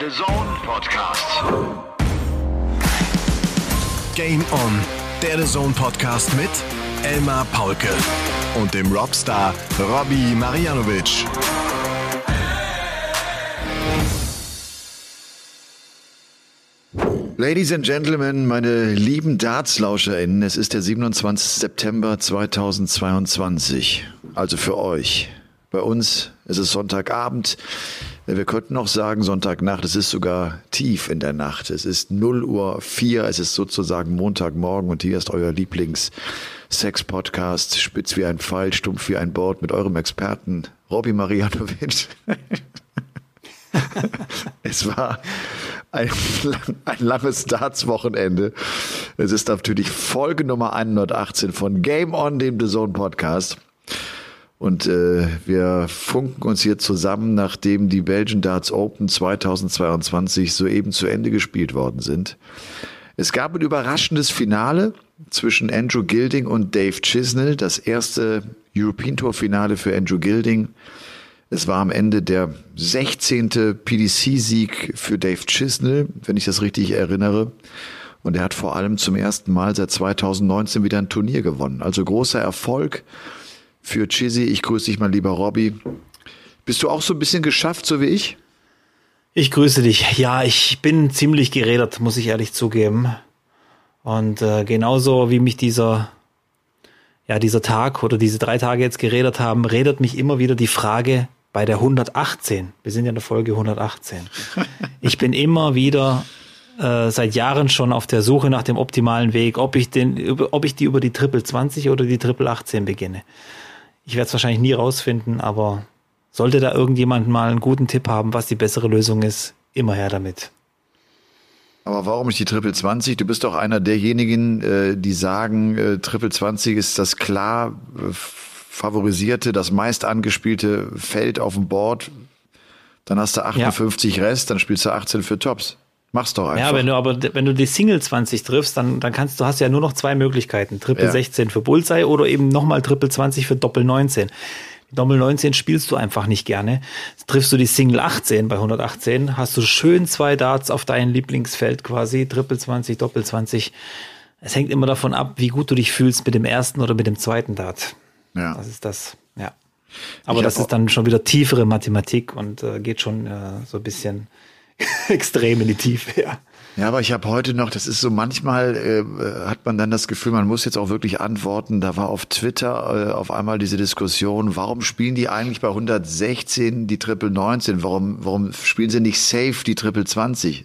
Der The Zone Podcast. Game On, der The Zone Podcast mit Elmar Paulke und dem Robstar Robbie Marianovic. Ladies and Gentlemen, meine lieben DartslauscherInnen, es ist der 27. September 2022. Also für euch. Bei uns ist es Sonntagabend. Wir könnten auch sagen Sonntagnacht. Es ist sogar tief in der Nacht. Es ist 0 Uhr 4. Es ist sozusagen Montagmorgen und hier ist euer Lieblings-Sex-Podcast. Spitz wie ein Pfeil, stumpf wie ein Board mit eurem Experten Robbie Marianovic. es war ein, ein langes Darts-Wochenende. Es ist natürlich Folge Nummer 118 von Game On, dem The Zone Podcast. Und äh, wir funken uns hier zusammen, nachdem die Belgian Darts Open 2022 soeben zu Ende gespielt worden sind. Es gab ein überraschendes Finale zwischen Andrew Gilding und Dave Chisnell, das erste European Tour Finale für Andrew Gilding. Es war am Ende der 16. PDC-Sieg für Dave Chisnell, wenn ich das richtig erinnere. Und er hat vor allem zum ersten Mal seit 2019 wieder ein Turnier gewonnen. Also großer Erfolg für Chizzy. Ich grüße dich mal, lieber Robby. Bist du auch so ein bisschen geschafft, so wie ich? Ich grüße dich. Ja, ich bin ziemlich geredet, muss ich ehrlich zugeben. Und äh, genauso wie mich dieser, ja, dieser Tag oder diese drei Tage jetzt geredet haben, redet mich immer wieder die Frage bei der 118. Wir sind ja in der Folge 118. Ich bin immer wieder äh, seit Jahren schon auf der Suche nach dem optimalen Weg, ob ich den, ob ich die über die Triple 20 oder die Triple 18 beginne. Ich werde es wahrscheinlich nie rausfinden, aber sollte da irgendjemand mal einen guten Tipp haben, was die bessere Lösung ist, immer her damit. Aber warum nicht die Triple 20? Du bist doch einer derjenigen, äh, die sagen, äh, Triple 20 ist das klar äh, favorisierte, das meist angespielte Feld auf dem Board. Dann hast du 58 ja. Rest, dann spielst du 18 für Tops. Mach's doch einfach. Ja, wenn du aber, wenn du die Single 20 triffst, dann, dann kannst du, hast ja nur noch zwei Möglichkeiten. Triple ja. 16 für Bullseye oder eben nochmal Triple 20 für Doppel 19. Die Doppel 19 spielst du einfach nicht gerne. Triffst du die Single 18 bei 118, hast du schön zwei Darts auf dein Lieblingsfeld quasi, Triple 20, Doppel 20. Es hängt immer davon ab, wie gut du dich fühlst mit dem ersten oder mit dem zweiten Dart. Ja. Das ist das, ja. Aber ich das ist dann schon wieder tiefere Mathematik und äh, geht schon äh, so ein bisschen extrem in die Tiefe, ja. Ja, aber ich habe heute noch, das ist so manchmal äh, hat man dann das Gefühl, man muss jetzt auch wirklich antworten. Da war auf Twitter äh, auf einmal diese Diskussion, warum spielen die eigentlich bei 116 die Triple 19? Warum, warum spielen sie nicht safe die Triple 20?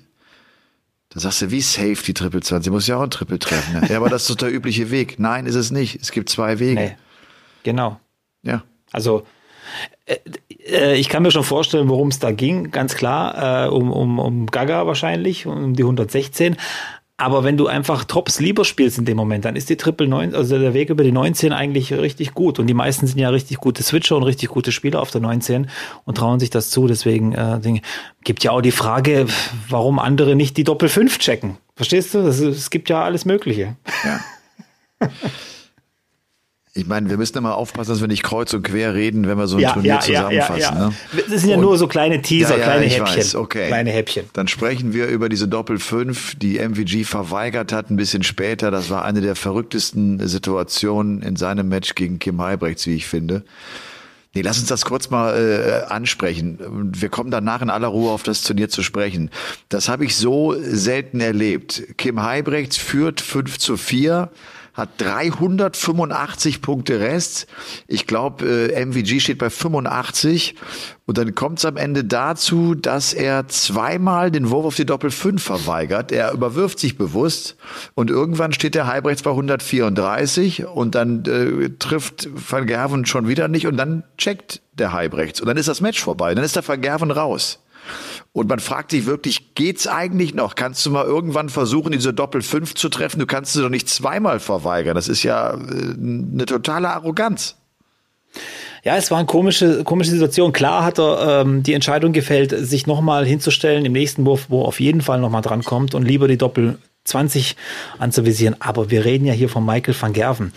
Da sagst du, wie safe die Triple 20? Muss ja auch ein Triple treffen. Ne? ja, aber das ist doch der übliche Weg. Nein, ist es nicht. Es gibt zwei Wege. Nee. Genau. Ja. Also äh, ich kann mir schon vorstellen, worum es da ging, ganz klar, äh, um, um, um Gaga wahrscheinlich, um die 116. Aber wenn du einfach Tops lieber spielst in dem Moment, dann ist die Triple 9, also der Weg über die 19 eigentlich richtig gut. Und die meisten sind ja richtig gute Switcher und richtig gute Spieler auf der 19 und trauen sich das zu. Deswegen äh, gibt ja auch die Frage, warum andere nicht die Doppel 5 checken. Verstehst du? Es gibt ja alles Mögliche. Ja. Ich meine, wir müssen immer aufpassen, dass wir nicht kreuz und quer reden, wenn wir so ein ja, Turnier ja, zusammenfassen. Ja, ne? Das sind ja und, nur so kleine Teaser, kleine Häppchen. Weiß, okay. Kleine Häppchen. Dann sprechen wir über diese Doppel 5, die MVG verweigert hat, ein bisschen später. Das war eine der verrücktesten Situationen in seinem Match gegen Kim Heibrechts, wie ich finde. Nee, lass uns das kurz mal äh, ansprechen. Wir kommen danach in aller Ruhe auf das Turnier zu sprechen. Das habe ich so selten erlebt. Kim Heibrechts führt 5 zu 4 hat 385 Punkte Rest. Ich glaube, äh, MVG steht bei 85. Und dann kommt es am Ende dazu, dass er zweimal den Wurf auf die Doppel 5 verweigert. Er überwirft sich bewusst und irgendwann steht der Halbrechts bei 134 und dann äh, trifft Van Gerven schon wieder nicht und dann checkt der Halbrechts und dann ist das Match vorbei. Dann ist der Van Gerven raus. Und man fragt sich wirklich, geht's eigentlich noch? Kannst du mal irgendwann versuchen, diese Doppel 5 zu treffen? Du kannst sie doch nicht zweimal verweigern. Das ist ja äh, eine totale Arroganz. Ja, es war eine komische, komische Situation. Klar hat er ähm, die Entscheidung gefällt, sich nochmal hinzustellen im nächsten Wurf, wo er auf jeden Fall nochmal drankommt und lieber die Doppel 20 anzuvisieren. Aber wir reden ja hier von Michael van Gerven.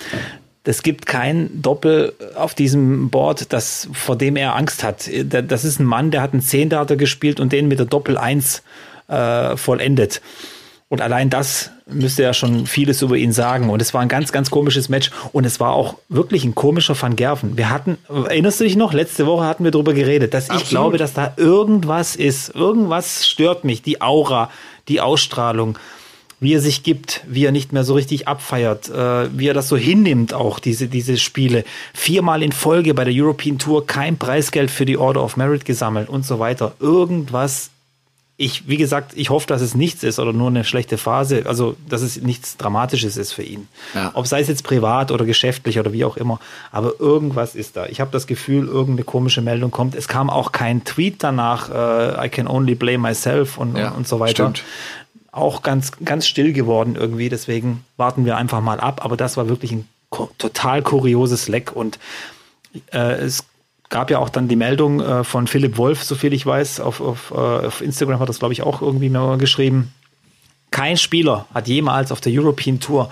Es gibt kein Doppel auf diesem Board, das, vor dem er Angst hat. Das ist ein Mann, der hat einen Zehndarter gespielt und den mit der Doppel 1 äh, vollendet. Und allein das müsste ja schon vieles über ihn sagen. Und es war ein ganz, ganz komisches Match. Und es war auch wirklich ein komischer Van Gerven. Wir hatten, erinnerst du dich noch? Letzte Woche hatten wir darüber geredet, dass Absolut. ich glaube, dass da irgendwas ist. Irgendwas stört mich. Die Aura, die Ausstrahlung, wie er sich gibt, wie er nicht mehr so richtig abfeiert, äh, wie er das so hinnimmt, auch diese, diese Spiele. Viermal in Folge bei der European Tour kein Preisgeld für die Order of Merit gesammelt und so weiter. Irgendwas ich, wie gesagt, ich hoffe, dass es nichts ist oder nur eine schlechte Phase, also dass es nichts Dramatisches ist für ihn. Ja. Ob sei es jetzt privat oder geschäftlich oder wie auch immer, aber irgendwas ist da. Ich habe das Gefühl, irgendeine komische Meldung kommt. Es kam auch kein Tweet danach, uh, I can only blame myself und, ja, und, und, so weiter. Stimmt. Auch ganz, ganz still geworden irgendwie, deswegen warten wir einfach mal ab. Aber das war wirklich ein total kurioses Leck und äh, es gab ja auch dann die Meldung äh, von Philipp Wolf, soviel ich weiß, auf, auf, äh, auf Instagram hat das, glaube ich, auch irgendwie mal geschrieben. Kein Spieler hat jemals auf der European Tour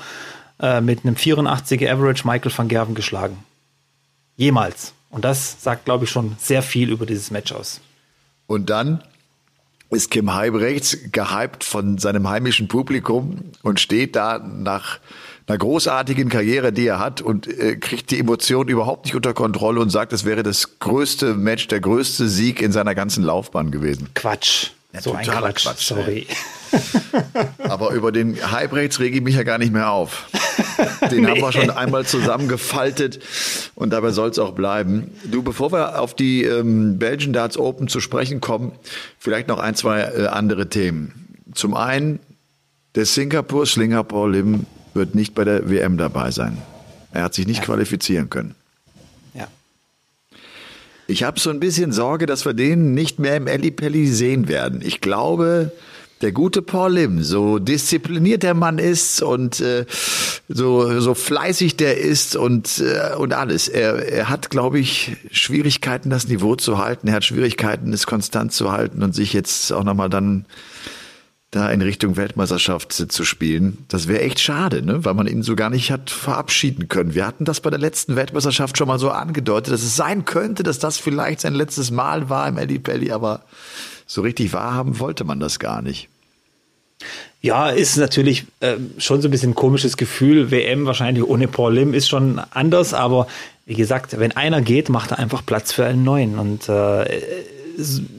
äh, mit einem 84er Average Michael van Gerven geschlagen. Jemals. Und das sagt, glaube ich, schon sehr viel über dieses Match aus. Und dann ist Kim Heibrechts gehypt von seinem heimischen Publikum und steht da nach einer großartigen Karriere, die er hat und äh, kriegt die Emotionen überhaupt nicht unter Kontrolle und sagt, es wäre das größte Match, der größte Sieg in seiner ganzen Laufbahn gewesen. Quatsch. Ja, so ein Quatsch, Quatsch sorry. Aber über den Hype-Rates rege ich mich ja gar nicht mehr auf. Den nee. haben wir schon einmal zusammengefaltet und dabei soll es auch bleiben. Du, bevor wir auf die ähm, Belgian Darts Open zu sprechen kommen, vielleicht noch ein, zwei äh, andere Themen. Zum einen der Singapur Slinger Paul Lim wird nicht bei der WM dabei sein. Er hat sich nicht ja. qualifizieren können. Ich habe so ein bisschen Sorge, dass wir den nicht mehr im Ellipelli sehen werden. Ich glaube, der gute Paul Lim, so diszipliniert der Mann ist und äh, so, so fleißig der ist und, äh, und alles. Er, er hat, glaube ich, Schwierigkeiten, das Niveau zu halten. Er hat Schwierigkeiten, es konstant zu halten und sich jetzt auch nochmal dann da in Richtung Weltmeisterschaft zu spielen. Das wäre echt schade, ne? weil man ihn so gar nicht hat verabschieden können. Wir hatten das bei der letzten Weltmeisterschaft schon mal so angedeutet, dass es sein könnte, dass das vielleicht sein letztes Mal war im Eddie Pelli, aber so richtig wahrhaben wollte man das gar nicht. Ja, ist natürlich äh, schon so ein bisschen ein komisches Gefühl. WM wahrscheinlich ohne Paul Lim ist schon anders, aber wie gesagt, wenn einer geht, macht er einfach Platz für einen neuen. Und äh,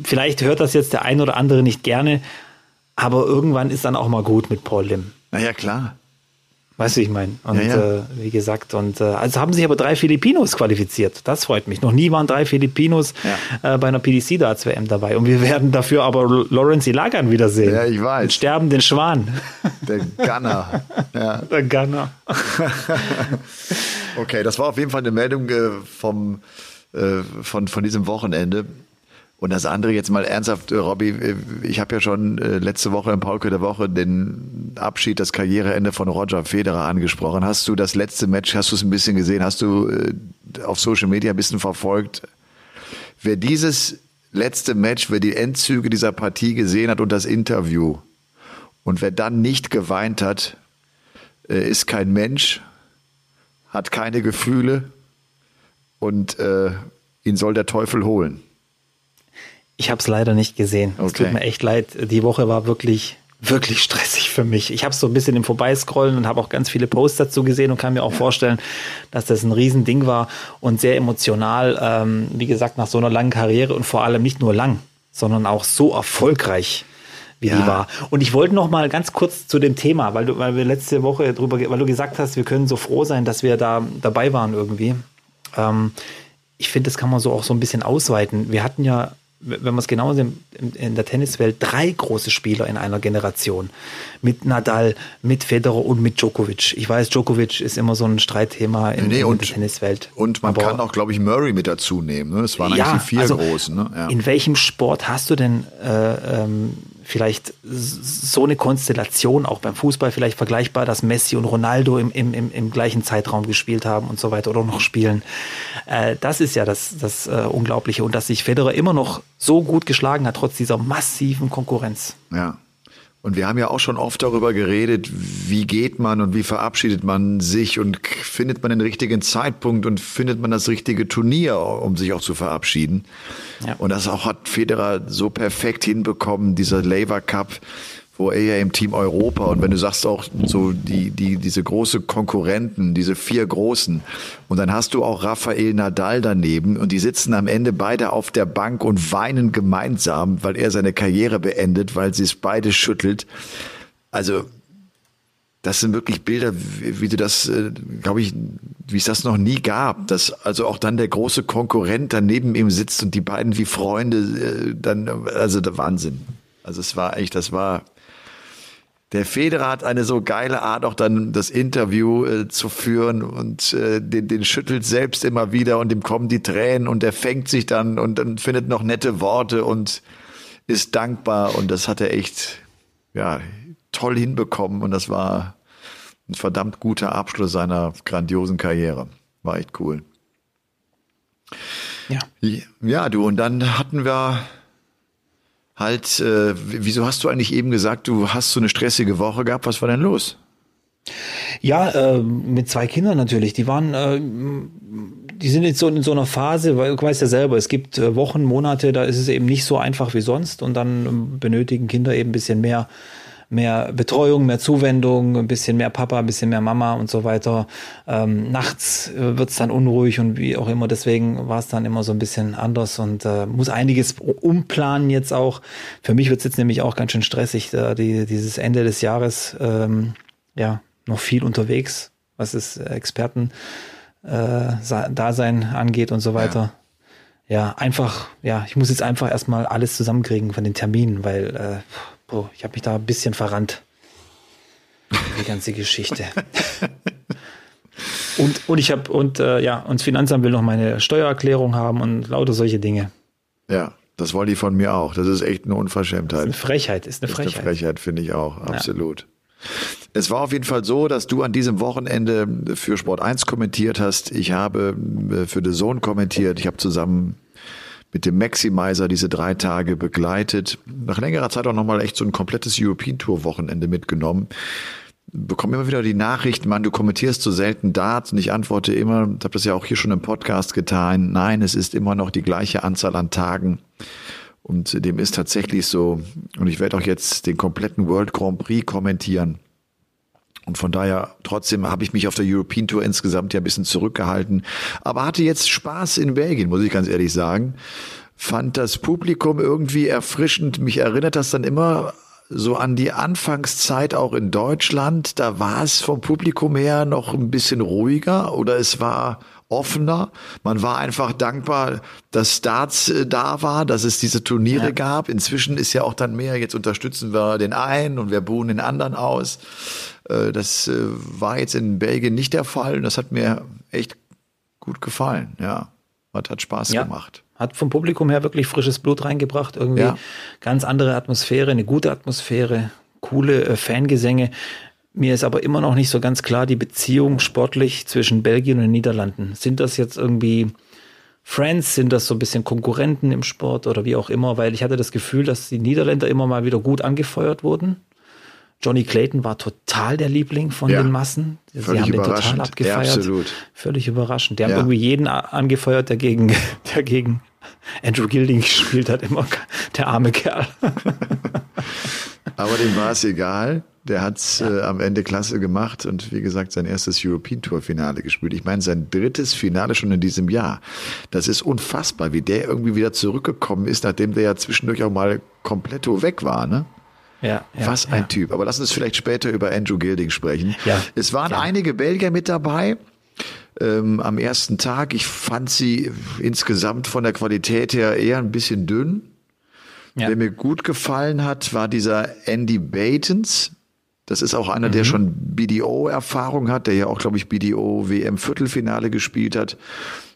vielleicht hört das jetzt der ein oder andere nicht gerne, aber irgendwann ist dann auch mal gut mit Paul Lim. Naja, klar. Weißt du, ich meine. Und ja, ja. Äh, wie gesagt, und äh, also haben sich aber drei Filipinos qualifiziert. Das freut mich. Noch nie waren drei Filipinos ja. äh, bei einer PDC Darts WM dabei. Und wir werden dafür aber Lawrence Ilagan wiedersehen. Ja, ich weiß. Den sterbenden Schwan. Der Gunner. Der Gunner. okay, das war auf jeden Fall eine Meldung äh, vom, äh, von, von diesem Wochenende. Und das andere jetzt mal ernsthaft, äh, Robby, äh, ich habe ja schon äh, letzte Woche im Paulke der Woche den Abschied, das Karriereende von Roger Federer angesprochen. Hast du das letzte Match, hast du es ein bisschen gesehen? Hast du auf Social Media ein bisschen verfolgt? Wer dieses letzte Match, wer die Endzüge dieser Partie gesehen hat und das Interview und wer dann nicht geweint hat, ist kein Mensch, hat keine Gefühle und äh, ihn soll der Teufel holen. Ich habe es leider nicht gesehen. Es okay. tut mir echt leid. Die Woche war wirklich wirklich stressig für mich. Ich habe so ein bisschen im Vorbeiscrollen und habe auch ganz viele Posts dazu gesehen und kann mir auch vorstellen, dass das ein Riesending war und sehr emotional. Ähm, wie gesagt, nach so einer langen Karriere und vor allem nicht nur lang, sondern auch so erfolgreich wie ja. die war. Und ich wollte noch mal ganz kurz zu dem Thema, weil du, weil wir letzte Woche drüber, weil du gesagt hast, wir können so froh sein, dass wir da dabei waren irgendwie. Ähm, ich finde, das kann man so auch so ein bisschen ausweiten. Wir hatten ja wenn man es genau sieht, in der Tenniswelt drei große Spieler in einer Generation. Mit Nadal, mit Federer und mit Djokovic. Ich weiß, Djokovic ist immer so ein Streitthema in, nee, und, der Tenniswelt. Und man Aber, kann auch, glaube ich, Murray mit dazu nehmen. Ne? Es waren ja, eigentlich die vier also, großen. Ne? Ja. In welchem Sport hast du denn äh, ähm, vielleicht so eine Konstellation auch beim Fußball vielleicht vergleichbar, dass Messi und Ronaldo im, im, im, im gleichen Zeitraum gespielt haben und so weiter oder noch spielen. Äh, das ist ja das, das äh, Unglaubliche und dass sich Federer immer noch so gut geschlagen hat, trotz dieser massiven Konkurrenz. Ja. Und wir haben ja auch schon oft darüber geredet, wie geht man und wie verabschiedet man sich und findet man den richtigen Zeitpunkt und findet man das richtige Turnier, um sich auch zu verabschieden. Ja. Und das auch hat Federer so perfekt hinbekommen, dieser Labour Cup wo er ja im Team Europa und wenn du sagst auch so die, die, diese große Konkurrenten, diese vier Großen und dann hast du auch Rafael Nadal daneben und die sitzen am Ende beide auf der Bank und weinen gemeinsam, weil er seine Karriere beendet, weil sie es beide schüttelt. Also das sind wirklich Bilder, wie, wie du das, äh, glaube ich, wie es das noch nie gab, dass also auch dann der große Konkurrent daneben ihm sitzt und die beiden wie Freunde äh, dann, also der Wahnsinn. Also es war echt, das war der Federer hat eine so geile Art, auch dann das Interview äh, zu führen und äh, den, den schüttelt selbst immer wieder und ihm kommen die Tränen und er fängt sich dann und dann findet noch nette Worte und ist dankbar und das hat er echt ja toll hinbekommen und das war ein verdammt guter Abschluss seiner grandiosen Karriere. War echt cool. Ja. Ja, du und dann hatten wir halt, äh, wieso hast du eigentlich eben gesagt, du hast so eine stressige Woche gehabt? Was war denn los? Ja, äh, mit zwei Kindern natürlich. Die waren, äh, die sind jetzt so in so einer Phase, weil du weißt ja selber, es gibt äh, Wochen, Monate, da ist es eben nicht so einfach wie sonst und dann benötigen Kinder eben ein bisschen mehr mehr Betreuung, mehr Zuwendung, ein bisschen mehr Papa, ein bisschen mehr Mama und so weiter. Ähm, nachts äh, wird's dann unruhig und wie auch immer. Deswegen war es dann immer so ein bisschen anders und äh, muss einiges umplanen jetzt auch. Für mich wird's jetzt nämlich auch ganz schön stressig, da die, dieses Ende des Jahres. Ähm, ja, noch viel unterwegs, was es Experten äh, Dasein angeht und so weiter. Ja. ja. einfach, ja, ich muss jetzt einfach erstmal alles zusammenkriegen von den Terminen, weil äh, Oh, ich habe mich da ein bisschen verrannt. Die ganze Geschichte. und, und ich habe, und äh, ja, und das Finanzamt will noch meine Steuererklärung haben und lauter solche Dinge. Ja, das wollen die von mir auch. Das ist echt eine Unverschämtheit. Ist eine Frechheit, ist eine Frechheit. Ist eine Frechheit, finde ich auch, absolut. Ja. Es war auf jeden Fall so, dass du an diesem Wochenende für Sport 1 kommentiert hast. Ich habe äh, für The Zone kommentiert. Ich habe zusammen mit dem Maximizer diese drei Tage begleitet. Nach längerer Zeit auch nochmal echt so ein komplettes European Tour Wochenende mitgenommen. Bekomme immer wieder die Nachrichten, man, du kommentierst so selten Darts und ich antworte immer, ich habe das ja auch hier schon im Podcast getan, nein, es ist immer noch die gleiche Anzahl an Tagen. Und dem ist tatsächlich so. Und ich werde auch jetzt den kompletten World Grand Prix kommentieren. Und von daher, trotzdem habe ich mich auf der European Tour insgesamt ja ein bisschen zurückgehalten. Aber hatte jetzt Spaß in Belgien, muss ich ganz ehrlich sagen. Fand das Publikum irgendwie erfrischend. Mich erinnert das dann immer so an die Anfangszeit auch in Deutschland. Da war es vom Publikum her noch ein bisschen ruhiger oder es war offener. Man war einfach dankbar, dass Darts äh, da war, dass es diese Turniere ja. gab. Inzwischen ist ja auch dann mehr, jetzt unterstützen wir den einen und wir buhen den anderen aus. Äh, das äh, war jetzt in Belgien nicht der Fall und das hat mir echt gut gefallen. Ja, hat, hat Spaß ja. gemacht. Hat vom Publikum her wirklich frisches Blut reingebracht. Irgendwie ja. ganz andere Atmosphäre, eine gute Atmosphäre, coole äh, Fangesänge. Mir ist aber immer noch nicht so ganz klar die Beziehung sportlich zwischen Belgien und den Niederlanden. Sind das jetzt irgendwie Friends? Sind das so ein bisschen Konkurrenten im Sport oder wie auch immer? Weil ich hatte das Gefühl, dass die Niederländer immer mal wieder gut angefeuert wurden. Johnny Clayton war total der Liebling von ja, den Massen. Sie haben den total abgefeiert. Ja, absolut. Völlig überraschend. Die haben ja. irgendwie jeden angefeuert, der gegen, der gegen Andrew Gilding gespielt hat, immer der arme Kerl. Aber dem war es egal. Der hat's ja. äh, am Ende klasse gemacht und wie gesagt sein erstes European Tour Finale gespielt. Ich meine sein drittes Finale schon in diesem Jahr. Das ist unfassbar, wie der irgendwie wieder zurückgekommen ist, nachdem der ja zwischendurch auch mal komplett weg war, ne? Ja, ja, Was ein ja. Typ. Aber lass uns vielleicht später über Andrew Gilding sprechen. Ja, es waren ja. einige Belgier mit dabei. Ähm, am ersten Tag. Ich fand sie insgesamt von der Qualität her eher ein bisschen dünn. Ja. Wer mir gut gefallen hat, war dieser Andy Batens. Das ist auch einer, mhm. der schon BDO-Erfahrung hat, der ja auch, glaube ich, BDO WM-Viertelfinale gespielt hat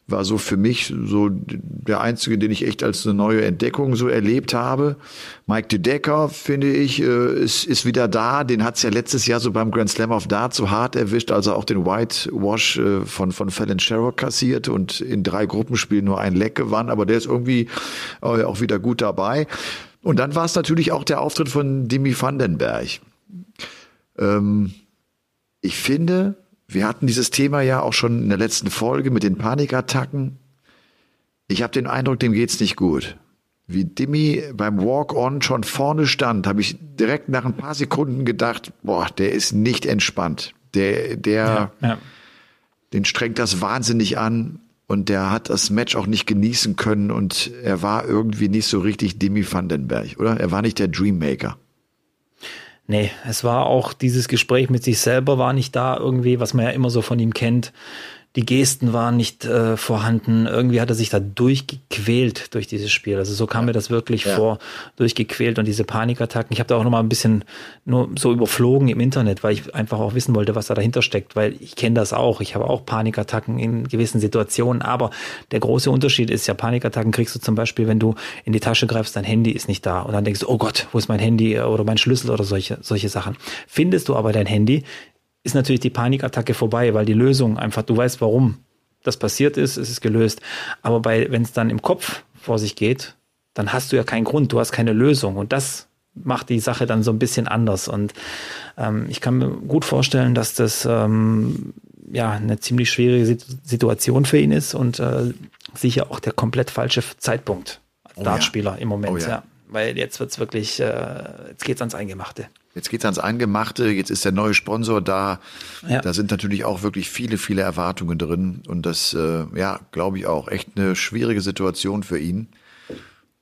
war so für mich so der einzige, den ich echt als eine neue Entdeckung so erlebt habe. Mike de Decker, finde ich, äh, ist, ist wieder da. Den hat's ja letztes Jahr so beim Grand Slam of Dart so hart erwischt, als er auch den Whitewash äh, von, von Fallon Sherrock kassiert und in drei Gruppenspielen nur ein Leck gewann. Aber der ist irgendwie äh, auch wieder gut dabei. Und dann war es natürlich auch der Auftritt von Dimi Vandenberg. Ähm, ich finde, wir hatten dieses Thema ja auch schon in der letzten Folge mit den Panikattacken. Ich habe den Eindruck, dem geht's nicht gut. Wie Dimi beim Walk-On schon vorne stand, habe ich direkt nach ein paar Sekunden gedacht, boah, der ist nicht entspannt. Der, der, ja, ja. den strengt das wahnsinnig an und der hat das Match auch nicht genießen können und er war irgendwie nicht so richtig Demi Vandenberg, oder? Er war nicht der Dreammaker. Nee, es war auch dieses Gespräch mit sich selber war nicht da irgendwie, was man ja immer so von ihm kennt die Gesten waren nicht äh, vorhanden. Irgendwie hat er sich da durchgequält durch dieses Spiel. Also so kam mir das wirklich ja. vor, durchgequält und diese Panikattacken. Ich habe da auch noch mal ein bisschen nur so überflogen im Internet, weil ich einfach auch wissen wollte, was da dahinter steckt, weil ich kenne das auch. Ich habe auch Panikattacken in gewissen Situationen, aber der große Unterschied ist ja, Panikattacken kriegst du zum Beispiel, wenn du in die Tasche greifst, dein Handy ist nicht da und dann denkst du, oh Gott, wo ist mein Handy oder mein Schlüssel oder solche, solche Sachen. Findest du aber dein Handy, ist natürlich die Panikattacke vorbei, weil die Lösung einfach, du weißt, warum das passiert ist, es ist gelöst. Aber bei, wenn es dann im Kopf vor sich geht, dann hast du ja keinen Grund, du hast keine Lösung. Und das macht die Sache dann so ein bisschen anders. Und ähm, ich kann mir gut vorstellen, dass das ähm, ja eine ziemlich schwierige Situation für ihn ist und äh, sicher auch der komplett falsche Zeitpunkt als oh Dartspieler ja. im Moment. Oh ja. ja. Weil jetzt wird's wirklich, äh, jetzt geht's ans Eingemachte. Jetzt geht's ans Eingemachte, jetzt ist der neue Sponsor da. Ja. Da sind natürlich auch wirklich viele, viele Erwartungen drin. Und das, äh, ja, glaube ich auch, echt eine schwierige Situation für ihn,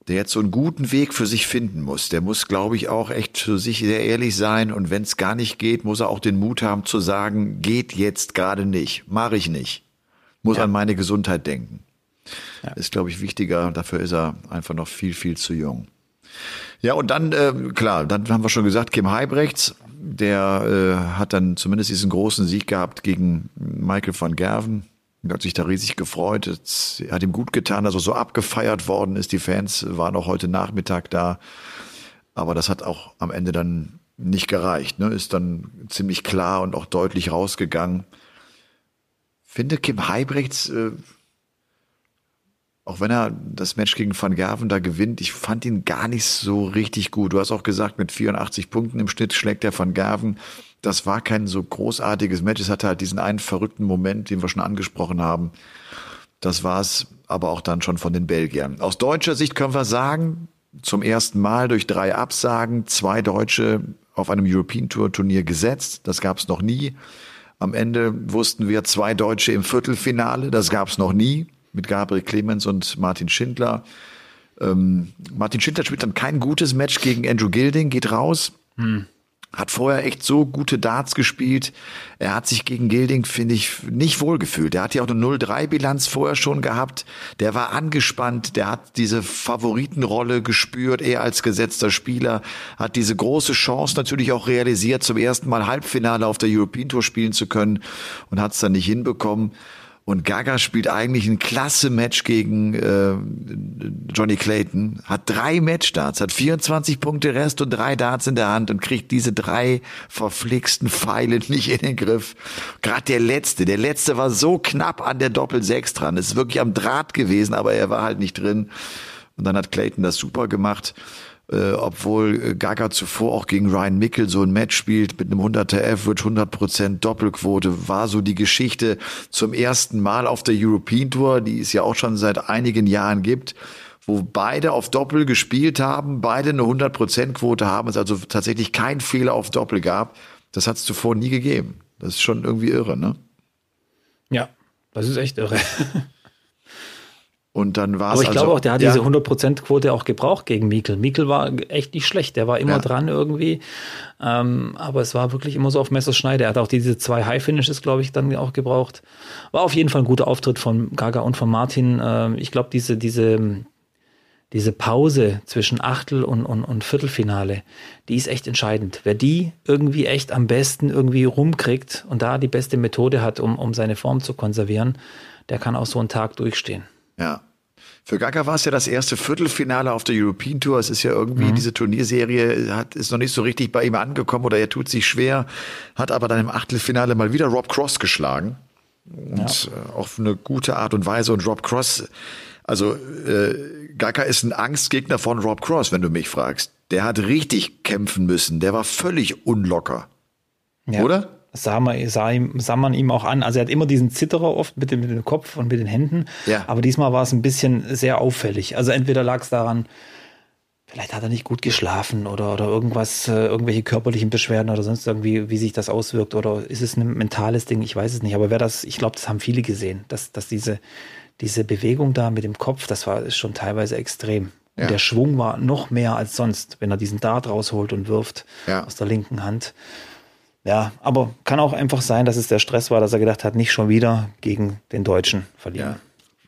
der jetzt so einen guten Weg für sich finden muss. Der muss, glaube ich, auch echt für sich sehr ehrlich sein. Und wenn es gar nicht geht, muss er auch den Mut haben zu sagen, geht jetzt gerade nicht, mache ich nicht. Muss ja. an meine Gesundheit denken. Ja. Ist, glaube ich, wichtiger. Dafür ist er einfach noch viel, viel zu jung. Ja, und dann, äh, klar, dann haben wir schon gesagt, Kim Heibrechts, der äh, hat dann zumindest diesen großen Sieg gehabt gegen Michael van Gerven. Er hat sich da riesig gefreut. Es hat ihm gut getan, dass er so abgefeiert worden ist. Die Fans waren auch heute Nachmittag da. Aber das hat auch am Ende dann nicht gereicht. Ne? Ist dann ziemlich klar und auch deutlich rausgegangen. Finde Kim Heibrechts äh, auch wenn er das Match gegen Van Gerven da gewinnt, ich fand ihn gar nicht so richtig gut. Du hast auch gesagt, mit 84 Punkten im Schnitt schlägt er Van Gerven. Das war kein so großartiges Match. Es hatte halt diesen einen verrückten Moment, den wir schon angesprochen haben. Das war es aber auch dann schon von den Belgiern. Aus deutscher Sicht können wir sagen, zum ersten Mal durch drei Absagen zwei Deutsche auf einem European Tour Turnier gesetzt. Das gab es noch nie. Am Ende wussten wir zwei Deutsche im Viertelfinale. Das gab es noch nie mit Gabriel Clemens und Martin Schindler. Ähm, Martin Schindler spielt dann kein gutes Match gegen Andrew Gilding, geht raus. Hm. Hat vorher echt so gute Darts gespielt. Er hat sich gegen Gilding, finde ich, nicht wohlgefühlt. Er hat ja auch eine 0-3-Bilanz vorher schon gehabt. Der war angespannt. Der hat diese Favoritenrolle gespürt. Er als gesetzter Spieler hat diese große Chance natürlich auch realisiert, zum ersten Mal Halbfinale auf der European Tour spielen zu können und hat es dann nicht hinbekommen. Und Gaga spielt eigentlich ein klasse Match gegen äh, Johnny Clayton, hat drei Matchstarts, hat 24 Punkte Rest und drei Darts in der Hand und kriegt diese drei verflixten Pfeile nicht in den Griff. Gerade der letzte, der letzte war so knapp an der Doppel 6 dran. ist wirklich am Draht gewesen, aber er war halt nicht drin. Und dann hat Clayton das super gemacht äh, obwohl Gaga zuvor auch gegen Ryan Mickel so ein Match spielt mit einem 100er Average, 100% Doppelquote, war so die Geschichte zum ersten Mal auf der European Tour, die es ja auch schon seit einigen Jahren gibt wo beide auf Doppel gespielt haben, beide eine 100% Quote haben, es also tatsächlich kein Fehler auf Doppel gab. Das hat es zuvor nie gegeben. Das ist schon irgendwie irre, ne? Ja, das ist echt irre. Und dann war es. Aber ich also, glaube auch, der hat ja. diese 100%-Quote auch gebraucht gegen Mikkel. Mikkel war echt nicht schlecht. Der war immer ja. dran irgendwie. Ähm, aber es war wirklich immer so auf Messerschneide. Er hat auch diese zwei High-Finishes, glaube ich, dann auch gebraucht. War auf jeden Fall ein guter Auftritt von Gaga und von Martin. Ähm, ich glaube, diese, diese, diese Pause zwischen Achtel und, und, und Viertelfinale, die ist echt entscheidend. Wer die irgendwie echt am besten irgendwie rumkriegt und da die beste Methode hat, um, um seine Form zu konservieren, der kann auch so einen Tag durchstehen. Ja. Für Gaga war es ja das erste Viertelfinale auf der European Tour. Es ist ja irgendwie, mhm. diese Turnierserie hat, ist noch nicht so richtig bei ihm angekommen oder er tut sich schwer, hat aber dann im Achtelfinale mal wieder Rob Cross geschlagen. Und ja. Äh, auf eine gute Art und Weise. Und Rob Cross, Also äh, Gaga ist ein Angstgegner von Rob Cross, wenn du mich fragst. Der hat richtig kämpfen müssen. Der war völlig unlocker. Ja. Oder? Sah man, sah, ihm, sah man ihm auch an. Also er hat immer diesen Zitterer oft mit dem, mit dem Kopf und mit den Händen. Ja. Aber diesmal war es ein bisschen sehr auffällig. Also entweder lag es daran, vielleicht hat er nicht gut geschlafen oder, oder irgendwas, äh, irgendwelche körperlichen Beschwerden oder sonst irgendwie, wie sich das auswirkt oder ist es ein mentales Ding? Ich weiß es nicht. Aber wer das, ich glaube, das haben viele gesehen, dass, dass diese, diese Bewegung da mit dem Kopf, das war schon teilweise extrem. Ja. Der Schwung war noch mehr als sonst, wenn er diesen Dart rausholt und wirft ja. aus der linken Hand. Ja, aber kann auch einfach sein, dass es der Stress war, dass er gedacht hat, nicht schon wieder gegen den Deutschen verlieren.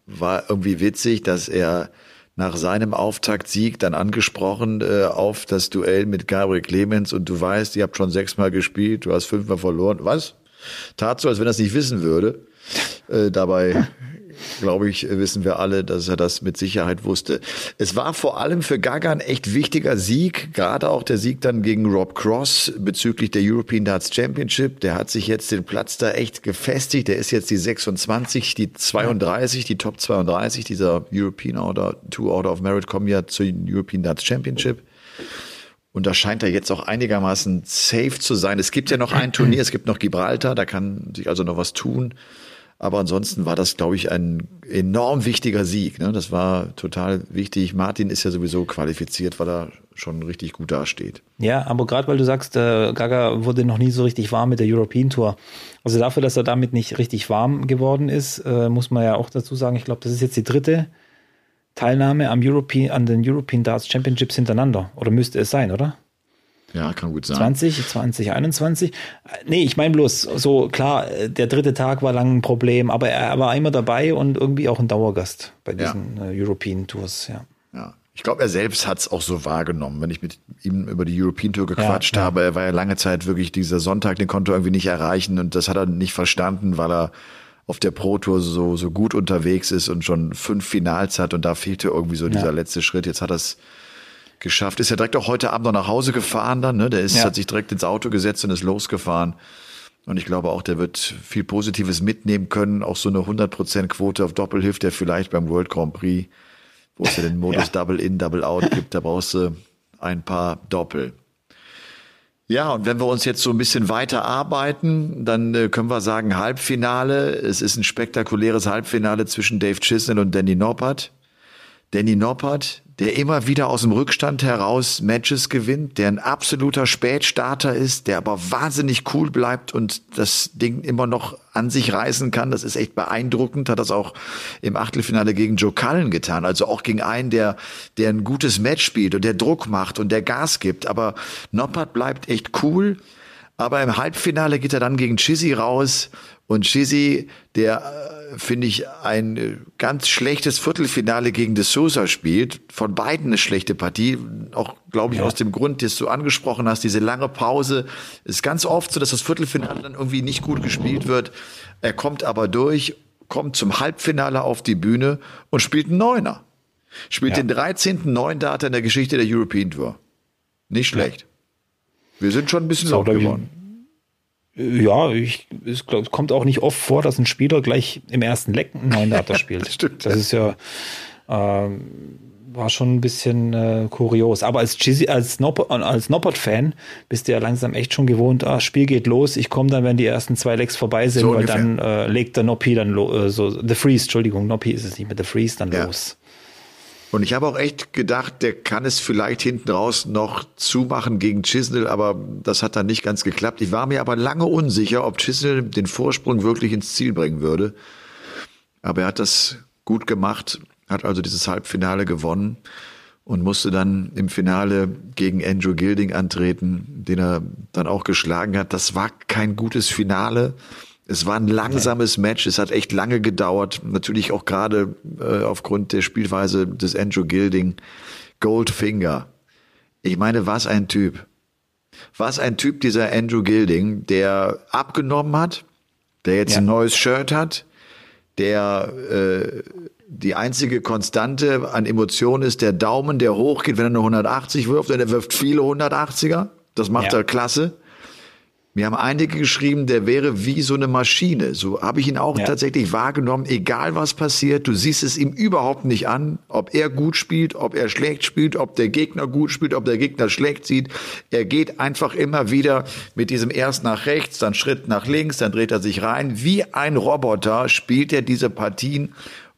Ja. War irgendwie witzig, dass er nach seinem Auftaktsieg dann angesprochen äh, auf das Duell mit Gabriel Clemens und du weißt, ihr habt schon sechsmal gespielt, du hast fünfmal verloren. Was? Tat so, als wenn er es nicht wissen würde. Äh, dabei glaube ich, wissen wir alle, dass er das mit Sicherheit wusste. Es war vor allem für Gaga ein echt wichtiger Sieg, gerade auch der Sieg dann gegen Rob Cross bezüglich der European Darts Championship. Der hat sich jetzt den Platz da echt gefestigt. Der ist jetzt die 26, die 32, die Top 32 dieser European Order, Two Order of Merit kommen ja zur European Darts Championship. Und da scheint er jetzt auch einigermaßen safe zu sein. Es gibt ja noch ein Turnier, es gibt noch Gibraltar, da kann sich also noch was tun. Aber ansonsten war das, glaube ich, ein enorm wichtiger Sieg. Ne? Das war total wichtig. Martin ist ja sowieso qualifiziert, weil er schon richtig gut dasteht. Ja, aber gerade weil du sagst, äh, Gaga wurde noch nie so richtig warm mit der European Tour. Also dafür, dass er damit nicht richtig warm geworden ist, äh, muss man ja auch dazu sagen, ich glaube, das ist jetzt die dritte Teilnahme am European, an den European Darts Championships hintereinander. Oder müsste es sein, oder? Ja, kann gut sein. 20, 2021. Nee, ich meine bloß, so klar, der dritte Tag war lang ein Problem, aber er war immer dabei und irgendwie auch ein Dauergast bei diesen ja. Äh, European Tours, ja. Ja. Ich glaube, er selbst hat es auch so wahrgenommen, wenn ich mit ihm über die European Tour gequatscht ja. habe. Er war ja lange Zeit wirklich dieser Sonntag, den konnte er irgendwie nicht erreichen und das hat er nicht verstanden, weil er auf der Pro Tour so, so gut unterwegs ist und schon fünf Finals hat und da fehlte irgendwie so dieser letzte Schritt. Jetzt hat er es geschafft. Ist ja direkt auch heute Abend noch nach Hause gefahren dann, ne? Der ist, ja. hat sich direkt ins Auto gesetzt und ist losgefahren. Und ich glaube auch, der wird viel Positives mitnehmen können. Auch so eine 100% Quote auf Doppel hilft der vielleicht beim World Grand Prix, wo es ja den Modus ja. Double In, Double Out gibt. Da brauchst du ein paar Doppel. Ja, und wenn wir uns jetzt so ein bisschen weiter arbeiten, dann äh, können wir sagen Halbfinale. Es ist ein spektakuläres Halbfinale zwischen Dave Chisnell und Danny Noppert. Danny Noppert, der immer wieder aus dem Rückstand heraus Matches gewinnt, der ein absoluter Spätstarter ist, der aber wahnsinnig cool bleibt und das Ding immer noch an sich reißen kann. Das ist echt beeindruckend. Hat das auch im Achtelfinale gegen Joe Cullen getan. Also auch gegen einen, der, der ein gutes Match spielt und der Druck macht und der Gas gibt. Aber Noppert bleibt echt cool. Aber im Halbfinale geht er dann gegen Chizzy raus und Chizzy, der finde ich, ein äh, ganz schlechtes Viertelfinale gegen De Sousa spielt. Von beiden eine schlechte Partie. Auch, glaube ich, ja. aus dem Grund, dass du angesprochen hast, diese lange Pause. Ist ganz oft so, dass das Viertelfinale dann irgendwie nicht gut gespielt wird. Er kommt aber durch, kommt zum Halbfinale auf die Bühne und spielt einen Neuner. Spielt ja. den 13. Neun Data in der Geschichte der European Tour. Nicht schlecht. Ja. Wir sind schon ein bisschen laut geworden. Ja, ich, es kommt auch nicht oft vor, dass ein Spieler gleich im ersten Leck einen neuen Data spielt. das, stimmt, das ist ja ähm, war schon ein bisschen äh, kurios. Aber als Chizzy, als, Noppert, als Noppert-Fan bist du ja langsam echt schon gewohnt, ah, Spiel geht los, ich komme dann, wenn die ersten zwei Lecks vorbei sind, so weil ungefähr. dann äh, legt der Noppi dann äh, so, The Freeze, Entschuldigung, Noppi ist es nicht mit The Freeze dann ja. los. Und ich habe auch echt gedacht, der kann es vielleicht hinten raus noch zumachen gegen Chisnell, aber das hat dann nicht ganz geklappt. Ich war mir aber lange unsicher, ob Chisnell den Vorsprung wirklich ins Ziel bringen würde. Aber er hat das gut gemacht, hat also dieses Halbfinale gewonnen und musste dann im Finale gegen Andrew Gilding antreten, den er dann auch geschlagen hat. Das war kein gutes Finale. Es war ein langsames Match, es hat echt lange gedauert. Natürlich auch gerade äh, aufgrund der Spielweise des Andrew Gilding. Goldfinger. Ich meine, was ein Typ. Was ein Typ dieser Andrew Gilding, der abgenommen hat, der jetzt ja. ein neues Shirt hat, der äh, die einzige Konstante an Emotionen ist der Daumen, der hochgeht, wenn er eine 180 wirft, denn er wirft viele 180er. Das macht ja. er klasse Mir haben einige geschrieben, der wäre wie so eine Maschine. So habe ich ihn auch ja. tatsächlich wahrgenommen. Egal was passiert, du siehst es ihm überhaupt nicht an, ob er gut spielt, ob er schlecht spielt, ob der Gegner gut spielt, ob der Gegner schlecht sieht. Er geht einfach immer wieder mit diesem erst nach rechts, dann Schritt nach links, dann dreht er sich rein. Wie ein Roboter spielt er diese Partien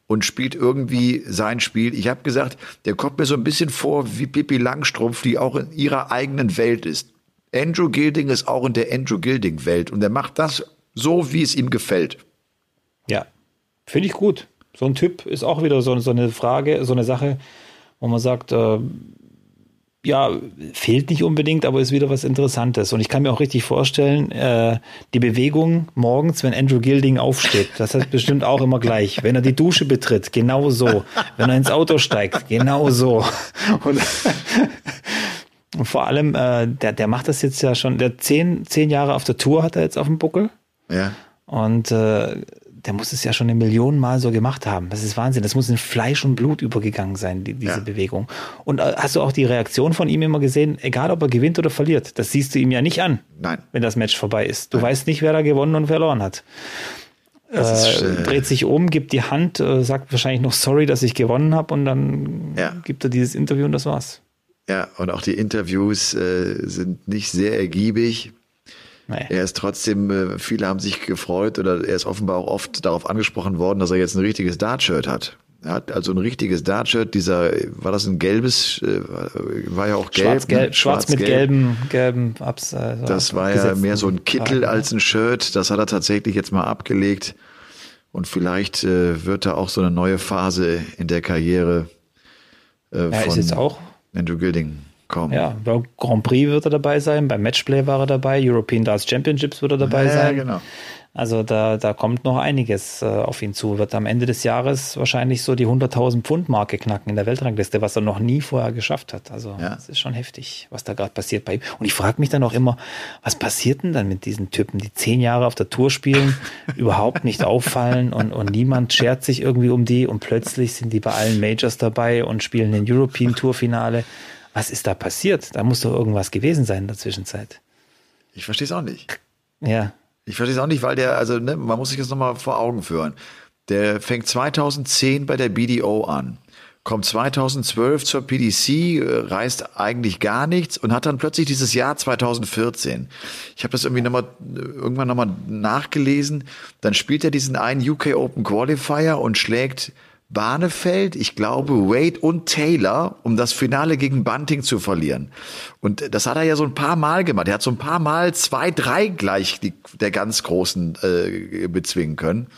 und spielt irgendwie sein Spiel. Ich habe gesagt, der kommt mir so ein bisschen vor wie Pippi Langstrumpf, die auch in ihrer eigenen Welt ist. Andrew Gilding ist auch in der Andrew Gilding-Welt und er macht das so, wie es ihm gefällt. Ja, finde ich gut. So ein Typ ist auch wieder so, so eine Frage, so eine Sache, wo man sagt, äh, ja, fehlt nicht unbedingt, aber ist wieder was Interessantes. Und ich kann mir auch richtig vorstellen, äh, die Bewegung morgens, wenn Andrew Gilding aufsteht, das heißt bestimmt auch immer gleich. Wenn er die Dusche betritt, genau so. Wenn er ins Auto steigt, genau so. Und und vor allem, äh, der, der macht das jetzt ja schon, der zehn, zehn Jahre auf der Tour hat er jetzt auf dem Buckel. Ja. Und äh, der muss es ja schon eine Million Mal so gemacht haben. Das ist Wahnsinn. Das muss in Fleisch und Blut übergegangen sein, die, diese ja. Bewegung. Und äh, hast du auch die Reaktion von ihm immer gesehen, egal ob er gewinnt oder verliert? Das siehst du ihm ja nicht an, Nein. wenn das Match vorbei ist. Du Nein. weißt nicht, wer da gewonnen und verloren hat. Äh, äh, dreht sich um, gibt die Hand, äh, sagt wahrscheinlich noch sorry, dass ich gewonnen habe und dann ja. gibt er dieses Interview und das war's. Ja, und auch die Interviews äh, sind nicht sehr ergiebig. Nee. Er ist trotzdem, äh, viele haben sich gefreut oder er ist offenbar auch oft darauf angesprochen worden, dass er jetzt ein richtiges Dart-Shirt hat. Er hat also ein richtiges Dart-Shirt, dieser, war das ein gelbes, äh, war ja auch gelb. Schwarz, gelb, ne? schwarz, schwarz mit gelb. gelben, gelben Abs. Also das war ja mehr so ein Kittel als ein Shirt. Das hat er tatsächlich jetzt mal abgelegt. Und vielleicht äh, wird da auch so eine neue Phase in der Karriere äh, ja, von, ist jetzt auch Andrew Gilding kommen. Ja, beim Grand Prix wird er dabei sein, beim Matchplay war er dabei, European Darts Championships wird er dabei ja, sein. Ja, genau. Also da, da kommt noch einiges äh, auf ihn zu. Wird am Ende des Jahres wahrscheinlich so die 100.000 Pfund Marke knacken in der Weltrangliste, was er noch nie vorher geschafft hat. Also ja. das ist schon heftig, was da gerade passiert bei ihm. Und ich frage mich dann auch immer, was passiert denn dann mit diesen Typen, die zehn Jahre auf der Tour spielen, überhaupt nicht auffallen und, und niemand schert sich irgendwie um die und plötzlich sind die bei allen Majors dabei und spielen den European Tour Finale. Was ist da passiert? Da muss doch irgendwas gewesen sein in der Zwischenzeit. Ich verstehe es auch nicht. Ja, ich verstehe es auch nicht, weil der, also ne, man muss sich das nochmal vor Augen führen. Der fängt 2010 bei der BDO an, kommt 2012 zur PDC, äh, reist eigentlich gar nichts und hat dann plötzlich dieses Jahr 2014. Ich habe das irgendwie nochmal irgendwann nochmal nachgelesen. Dann spielt er diesen einen UK Open Qualifier und schlägt Barnefeld, ich glaube Wade und Taylor, um das Finale gegen Bunting zu verlieren. Und das hat er ja so ein paar Mal gemacht. Er hat so ein paar Mal zwei, drei gleich die, der ganz Großen äh, bezwingen können.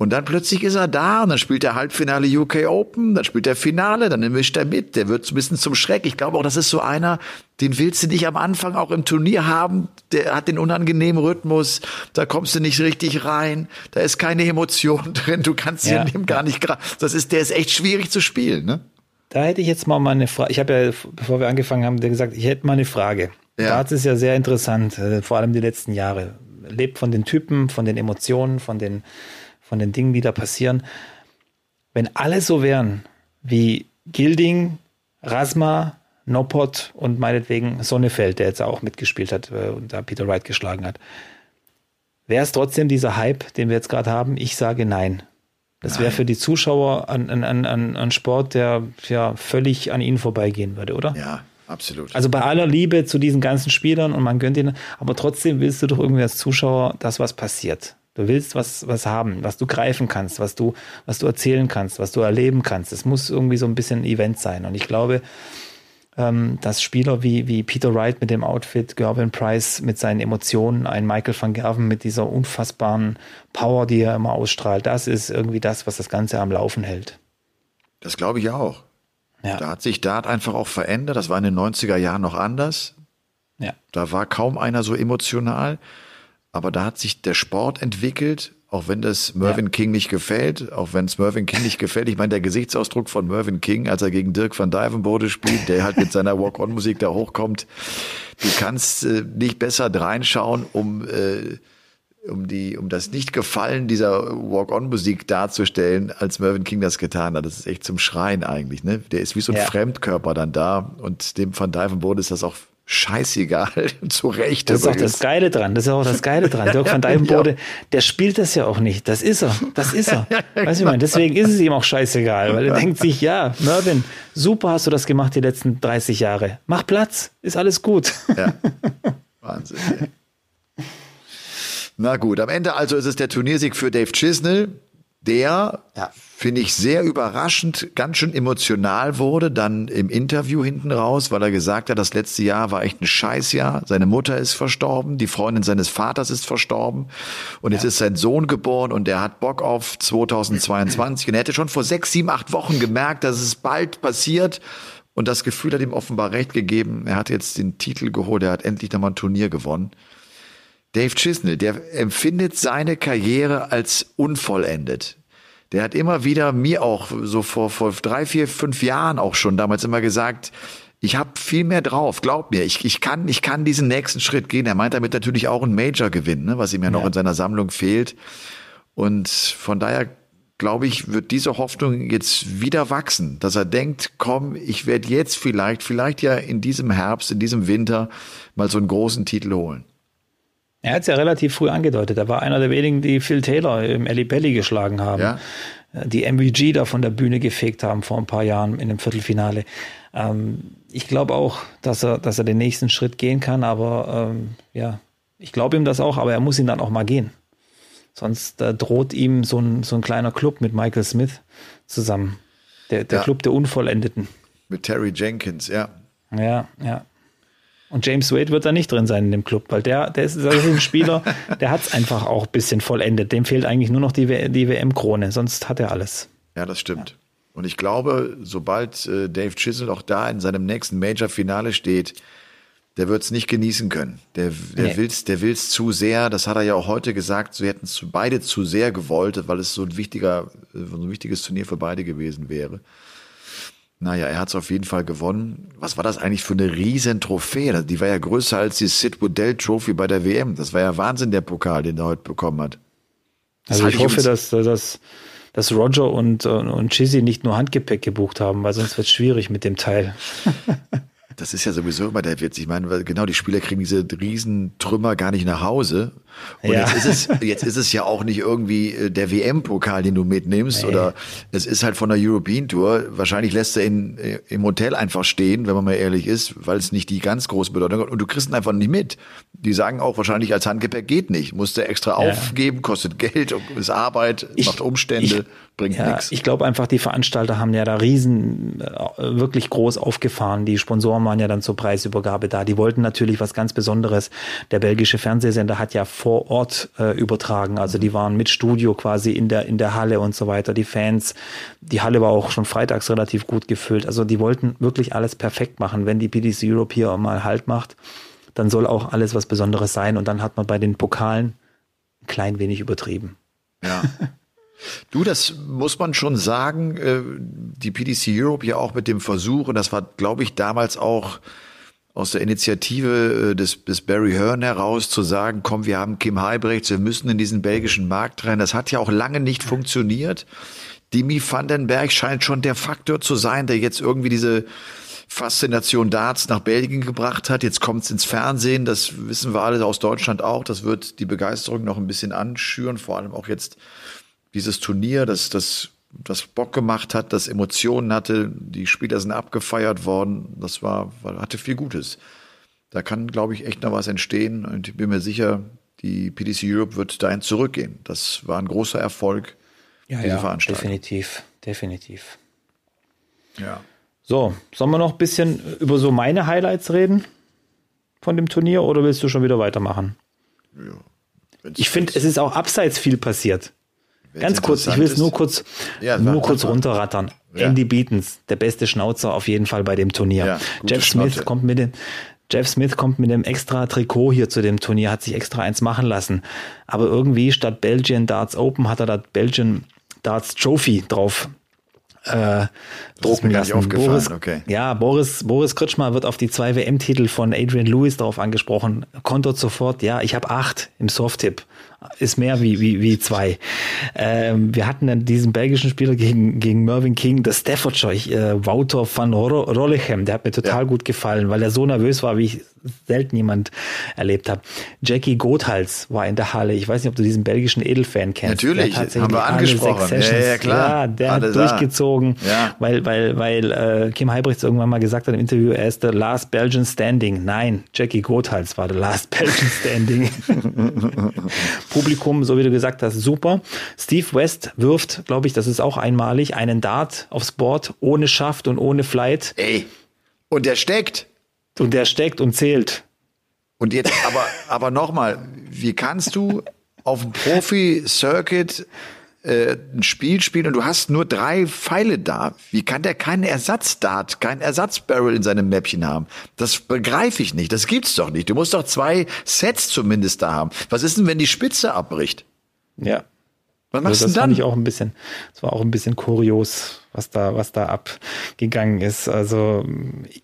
Und dann plötzlich ist er da und dann spielt er Halbfinale UK Open, dann spielt er Finale, dann mischt er mit. Der wird so ein bisschen zum Schreck. Ich glaube auch, das ist so einer, den willst du nicht am Anfang auch im Turnier haben. Der hat den unangenehmen Rhythmus, da kommst du nicht richtig rein, da ist keine Emotion drin, du kannst ja. ihn gar nicht, das ist, der ist echt schwierig zu spielen, ne? Da hätte ich jetzt mal eine Frage. Ich habe ja, bevor wir angefangen haben, gesagt, ich hätte mal eine Frage. Ja. Darts ist ja sehr interessant, äh, vor allem die letzten Jahre. Lebt von den Typen, von den Emotionen, von den von den Dingen, die da passieren. Wenn alle so wären wie Gilding, Rasma, Nopot und meinetwegen Sonnefeld, der jetzt auch mitgespielt hat äh, und da Peter Wright geschlagen hat, wäre es trotzdem dieser Hype, den wir jetzt gerade haben? Ich sage nein. Das wäre für die Zuschauer ein, ein, ein, ein Sport, der ja völlig an ihnen vorbeigehen würde, oder? Ja, absolut. Also bei aller Liebe zu diesen ganzen Spielern und man gönnt ihnen, aber trotzdem willst du doch irgendwie als Zuschauer, dass was passiert. Du willst was, was haben, was du greifen kannst, was du, was du erzählen kannst, was du erleben kannst. Es muss irgendwie so ein bisschen ein Event sein. Und ich glaube, ähm, dass Spieler wie, wie Peter Wright mit dem Outfit, Gervin Price mit seinen Emotionen, ein Michael van Gerven mit dieser unfassbaren Power, die er immer ausstrahlt, das ist irgendwie das, was das Ganze am Laufen hält. Das glaube ich auch. Ja. Da hat sich Dart einfach auch verändert. Das war in den 90er Jahren noch anders. Ja. Da war kaum einer so emotional. Aber da hat sich der Sport entwickelt, auch wenn das Mervyn ja. King nicht gefällt, auch wenn es Mervyn King nicht gefällt. Ich meine, der Gesichtsausdruck von Mervyn King, als er gegen Dirk van Dijvenbode spielt, der halt mit seiner Walk-on-Musik da hochkommt, du kannst äh, nicht besser reinschauen, um äh, um die, um das Nicht-Gefallen dieser Walk-on-Musik darzustellen, als Mervyn King das getan hat. Das ist echt zum Schreien eigentlich, ne? Der ist wie so ein ja. Fremdkörper dann da und dem Van Dijvenbode ist das auch scheißegal. Zu Recht. Das ist auch das Geile dran. Das ist auch das Geile dran. Dirk van Dijvenbode, der spielt das ja auch nicht. Das ist er. Das ist er. Weißt du, ich meine, deswegen ist es ihm auch scheißegal, weil er denkt sich, ja, Mervin, super hast du das gemacht die letzten 30 Jahre. Mach Platz. Ist alles gut. Ja. Wahnsinn. Ja. Na gut, am Ende also ist es der Turniersieg für Dave Chisnell der, ja. finde ich, sehr überraschend ganz schön emotional wurde, dann im Interview hinten raus, weil er gesagt hat, das letzte Jahr war echt ein Scheißjahr. Seine Mutter ist verstorben, die Freundin seines Vaters ist verstorben und jetzt ist sein Sohn geboren und der hat Bock auf 2022 und er hätte schon vor sechs, sieben, acht Wochen gemerkt, dass es bald passiert. Und das Gefühl hat ihm offenbar recht gegeben. Er hat jetzt den Titel geholt, er hat endlich nochmal ein Turnier gewonnen. Dave Chisnell, der empfindet seine Karriere als unvollendet. Der hat immer wieder mir auch so vor, vor drei, vier, fünf Jahren auch schon damals immer gesagt, ich habe viel mehr drauf, glaub mir, ich, ich, kann, ich kann diesen nächsten Schritt gehen. Er meint damit natürlich auch ein Major gewinnen, ne, was ihm ja noch in seiner Sammlung fehlt. Und von daher glaube ich, wird diese Hoffnung jetzt wieder wachsen, dass er denkt, komm, ich werde jetzt vielleicht, vielleicht ja in diesem Herbst, in diesem Winter mal so einen großen Titel holen. Er hat es ja relativ früh angedeutet. Er war einer der wenigen, die Phil Taylor im Ali Belly geschlagen haben. Ja. Die MVG da von der Bühne gefegt haben vor ein paar Jahren in dem Viertelfinale. Ähm, ich glaube auch, dass er, dass er den nächsten Schritt gehen kann, aber ähm, ja, ich glaube ihm das auch, aber er muss ihn dann auch mal gehen. Sonst äh, droht ihm so ein, so ein kleiner Club mit Michael Smith zusammen. Der, der ja. Club der Unvollendeten. Mit Terry Jenkins, ja. Ja, ja. Und James Wade wird da nicht drin sein in dem Club, weil der, der ist, das ist ein Spieler, der hat es einfach auch ein bisschen vollendet. Dem fehlt eigentlich nur noch die, die WM-Krone, sonst hat er alles. Ja, das stimmt. Ja. Und ich glaube, sobald äh, Dave Chisel auch da in seinem nächsten Major-Finale steht, der wird es nicht genießen können. Der, der nee. will's, der will's zu sehr. Das hat er ja auch heute gesagt. Sie hätten es beide zu sehr gewollt, weil es so ein wichtiger, so ein wichtiges Turnier für beide gewesen wäre. Naja, er hat es auf jeden Fall gewonnen. Was war das eigentlich für eine riesen Trophäe? Die war ja größer als die Sid Woodell Trophy bei der WM. Das war ja Wahnsinn, der Pokal, den er heute bekommen hat. Das also ich hoffe, dass, dass, dass Roger und, und Chizzy nicht nur Handgepäck gebucht haben, weil sonst wird es schwierig mit dem Teil. das ist ja sowieso immer der Witz. Ich meine, genau, die Spieler kriegen diese riesen Trümmer gar nicht nach Hause. Und ja. jetzt ist es, jetzt ist es ja auch nicht irgendwie äh, der WM-Pokal, den du mitnimmst, nee. oder es ist halt von der European Tour. Wahrscheinlich lässt er ihn äh, im Hotel einfach stehen, wenn man mal ehrlich ist, weil es nicht die ganz große Bedeutung hat. Und du kriegst ihn einfach nicht mit. Die sagen auch wahrscheinlich als Handgepäck geht nicht. Musst du extra ja. aufgeben, kostet Geld, ist Arbeit, ich, macht Umstände. Ich, bringt ja, nichts. Ich glaube einfach, die Veranstalter haben ja da riesen, äh, wirklich groß aufgefahren. Die Sponsoren waren ja dann zur Preisübergabe da. Die wollten natürlich was ganz Besonderes. Der belgische Fernsehsender hat ja vor Ort äh, übertragen. Also die waren mit Studio quasi in der, in der Halle und so weiter. Die Fans, die Halle war auch schon freitags relativ gut gefüllt. Also die wollten wirklich alles perfekt machen. Wenn die PDC Europe hier mal Halt macht, dann soll auch alles was Besonderes sein. Und dann hat man bei den Pokalen ein klein wenig übertrieben. Ja. Du, das muss man schon sagen, äh, die PDC Europe ja auch mit dem Versuch, und das war, glaube ich, damals auch aus der Initiative äh, des, des Barry Hearn heraus zu sagen, komm, wir haben Kim Heibrechts, wir müssen in diesen belgischen Markt rein. Das hat ja auch lange nicht funktioniert. Dimi Vandenberg scheint schon der Faktor zu sein, der jetzt irgendwie diese Faszination Darts nach Belgien gebracht hat. Jetzt kommt es ins Fernsehen, das wissen wir alle aus Deutschland auch. Das wird die Begeisterung noch ein bisschen anschüren, vor allem auch jetzt dieses Turnier, das, das, das Bock gemacht hat, das Emotionen hatte, die Spieler sind abgefeiert worden, das war, hatte viel Gutes. Da kann, glaube ich, echt noch was entstehen und ich bin mir sicher, die PDC Europe wird dahin zurückgehen. Das war ein großer Erfolg, ja, diese ja, Veranstaltung. Definitiv, definitiv. Ja. So, sollen wir noch ein bisschen über so meine Highlights reden von dem Turnier oder willst du schon wieder weitermachen? Ja. Ich finde, es ist auch abseits viel passiert. Ganz kurz, ich will es nur kurz, ja, nur kurz runterrattern. Ja. Andy Beatons, der beste Schnauzer auf jeden Fall bei dem Turnier. Ja, Jeff Smith Schnauze. kommt mit dem, Jeff Smith kommt mit dem extra Trikot hier zu dem Turnier, hat sich extra eins machen lassen. Aber irgendwie statt Belgian Darts Open hat er da Belgian Darts Trophy drauf äh, drucken lassen. Boris, okay. Ja, Boris, Boris Kritschmer wird auf die zwei WM-Titel von Adrian Lewis darauf angesprochen, kontert sofort, ja, ich habe acht im Soft-Tip. Ist mehr wie, wie, wie zwei. Ähm, wir hatten dann diesen belgischen Spieler gegen, gegen Mervyn King, der Staffordshire, äh, Wouter van Rollichem, der hat mir total ja. gut gefallen, weil er so nervös war, wie ich selten jemand erlebt habe. Jackie Gothals war in der Halle. Ich weiß nicht, ob du diesen belgischen Edelfan kennst. Natürlich, haben wir angesprochen. Ja, ja, klar. Ja, der Alle hat durchgezogen, ja. weil, weil, weil äh, Kim Heibrechts irgendwann mal gesagt hat im Interview, er ist der Last Belgian Standing. Nein, Jackie Gothals war der Last Belgian Standing. Publikum, so wie du gesagt hast, super. Steve West wirft, glaube ich, das ist auch einmalig, einen Dart aufs Board ohne Schaft und ohne Flight. Ey, und der steckt. Und der steckt und zählt. Und jetzt, aber, aber nochmal, wie kannst du auf dem Profi-Circuit äh, ein Spiel spielen und du hast nur drei Pfeile da. Wie kann der keinen Ersatzdart, keinen Ersatzbarrel in seinem Mäppchen haben? Das begreife ich nicht. Das gibt's doch nicht. Du musst doch zwei Sets zumindest da haben. Was ist denn, wenn die Spitze abbricht? Ja. Was machst also das du dann? Fand ich auch ein bisschen, das war auch ein bisschen kurios, was da, was da abgegangen ist. Also,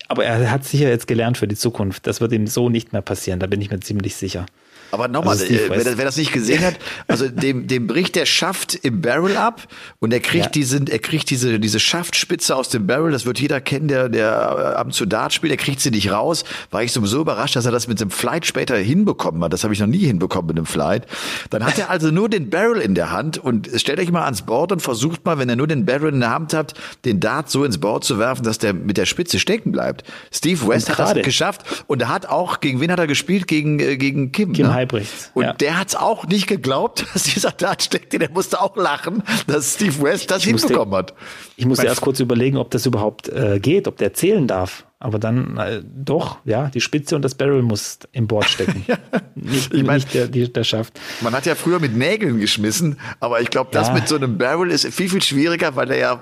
aber er hat sicher jetzt gelernt für die Zukunft. Das wird ihm so nicht mehr passieren. Da bin ich mir ziemlich sicher. Aber nochmal, also äh, wer, wer, das nicht gesehen hat, also dem, dem bricht der Schaft im Barrel ab und er kriegt ja. diesen, er kriegt diese, diese Schaftspitze aus dem Barrel, das wird jeder kennen, der, der ab und zu Dart spielt, er kriegt sie nicht raus. War ich sowieso überrascht, dass er das mit dem Flight später hinbekommen hat. Das habe ich noch nie hinbekommen mit dem Flight. Dann hat er also nur den Barrel in der Hand und stellt euch mal ans Board und versucht mal, wenn er nur den Barrel in der Hand hat, den Dart so ins Board zu werfen, dass der mit der Spitze stecken bleibt. Steve West hat das geschafft und er hat auch, gegen wen hat er gespielt? Gegen, äh, gegen Kim. Kim ne? Albrecht. Und ja. der hat's auch nicht geglaubt, dass dieser Dart steckte. Der musste auch lachen, dass Steve West das ich hinbekommen musste, hat. Ich musste mein erst kurz überlegen, ob das überhaupt äh, geht, ob der zählen darf. Aber dann äh, doch, ja, die Spitze und das Barrel muss im Board stecken. ja. Nicht, ich mein, nicht der, der schafft. Man hat ja früher mit Nägeln geschmissen, aber ich glaube, das ja. mit so einem Barrel ist viel, viel schwieriger, weil der ja,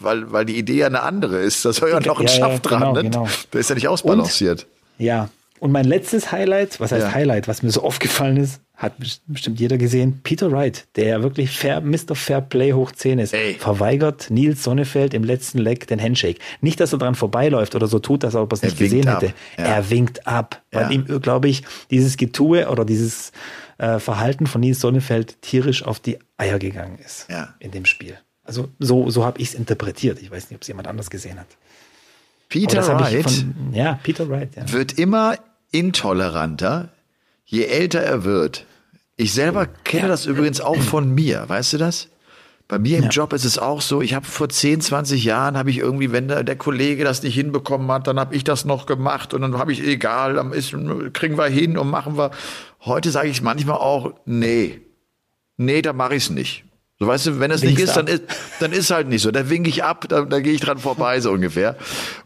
weil, weil die Idee ja eine andere ist. Da soll ja noch ein ja, Schaft dran. Genau, ne? genau. Der ist ja nicht ausbalanciert. Und, ja, und mein letztes Highlight, was heißt ja. Highlight, was mir so aufgefallen ist, hat bestimmt jeder gesehen, Peter Wright, der wirklich Fair, Mr. Fair Play hoch 10 ist, Ey. verweigert Nils Sonnefeld im letzten Leck den Handshake. Nicht, dass er dran vorbeiläuft oder so tut, dass er es nicht gesehen ab. hätte. Ja. Er winkt ab, weil ihm, glaube ich, dieses Getue oder dieses äh, Verhalten von Nils Sonnefeld tierisch auf die Eier gegangen ist ja. in dem Spiel. Also so, so habe ich es interpretiert. Ich weiß nicht, ob es jemand anders gesehen hat. Peter Wright, von, ja, Peter Wright ja. wird immer intoleranter, je älter er wird. Ich selber kenne ja. das übrigens auch von mir, weißt du das? Bei mir im ja. Job ist es auch so, ich habe vor 10, 20 Jahren, habe ich irgendwie, wenn der, der, Kollege das nicht hinbekommen hat, dann habe ich das noch gemacht und dann habe ich, egal, dann ist, kriegen wir hin und machen wir. Heute sage ich manchmal auch, nee, nee, da mache ich es nicht. So weißt du, wenn es nicht ist, dann ist, dann ist halt nicht so. Da winke ich ab, da, da gehe ich dran vorbei, so ungefähr.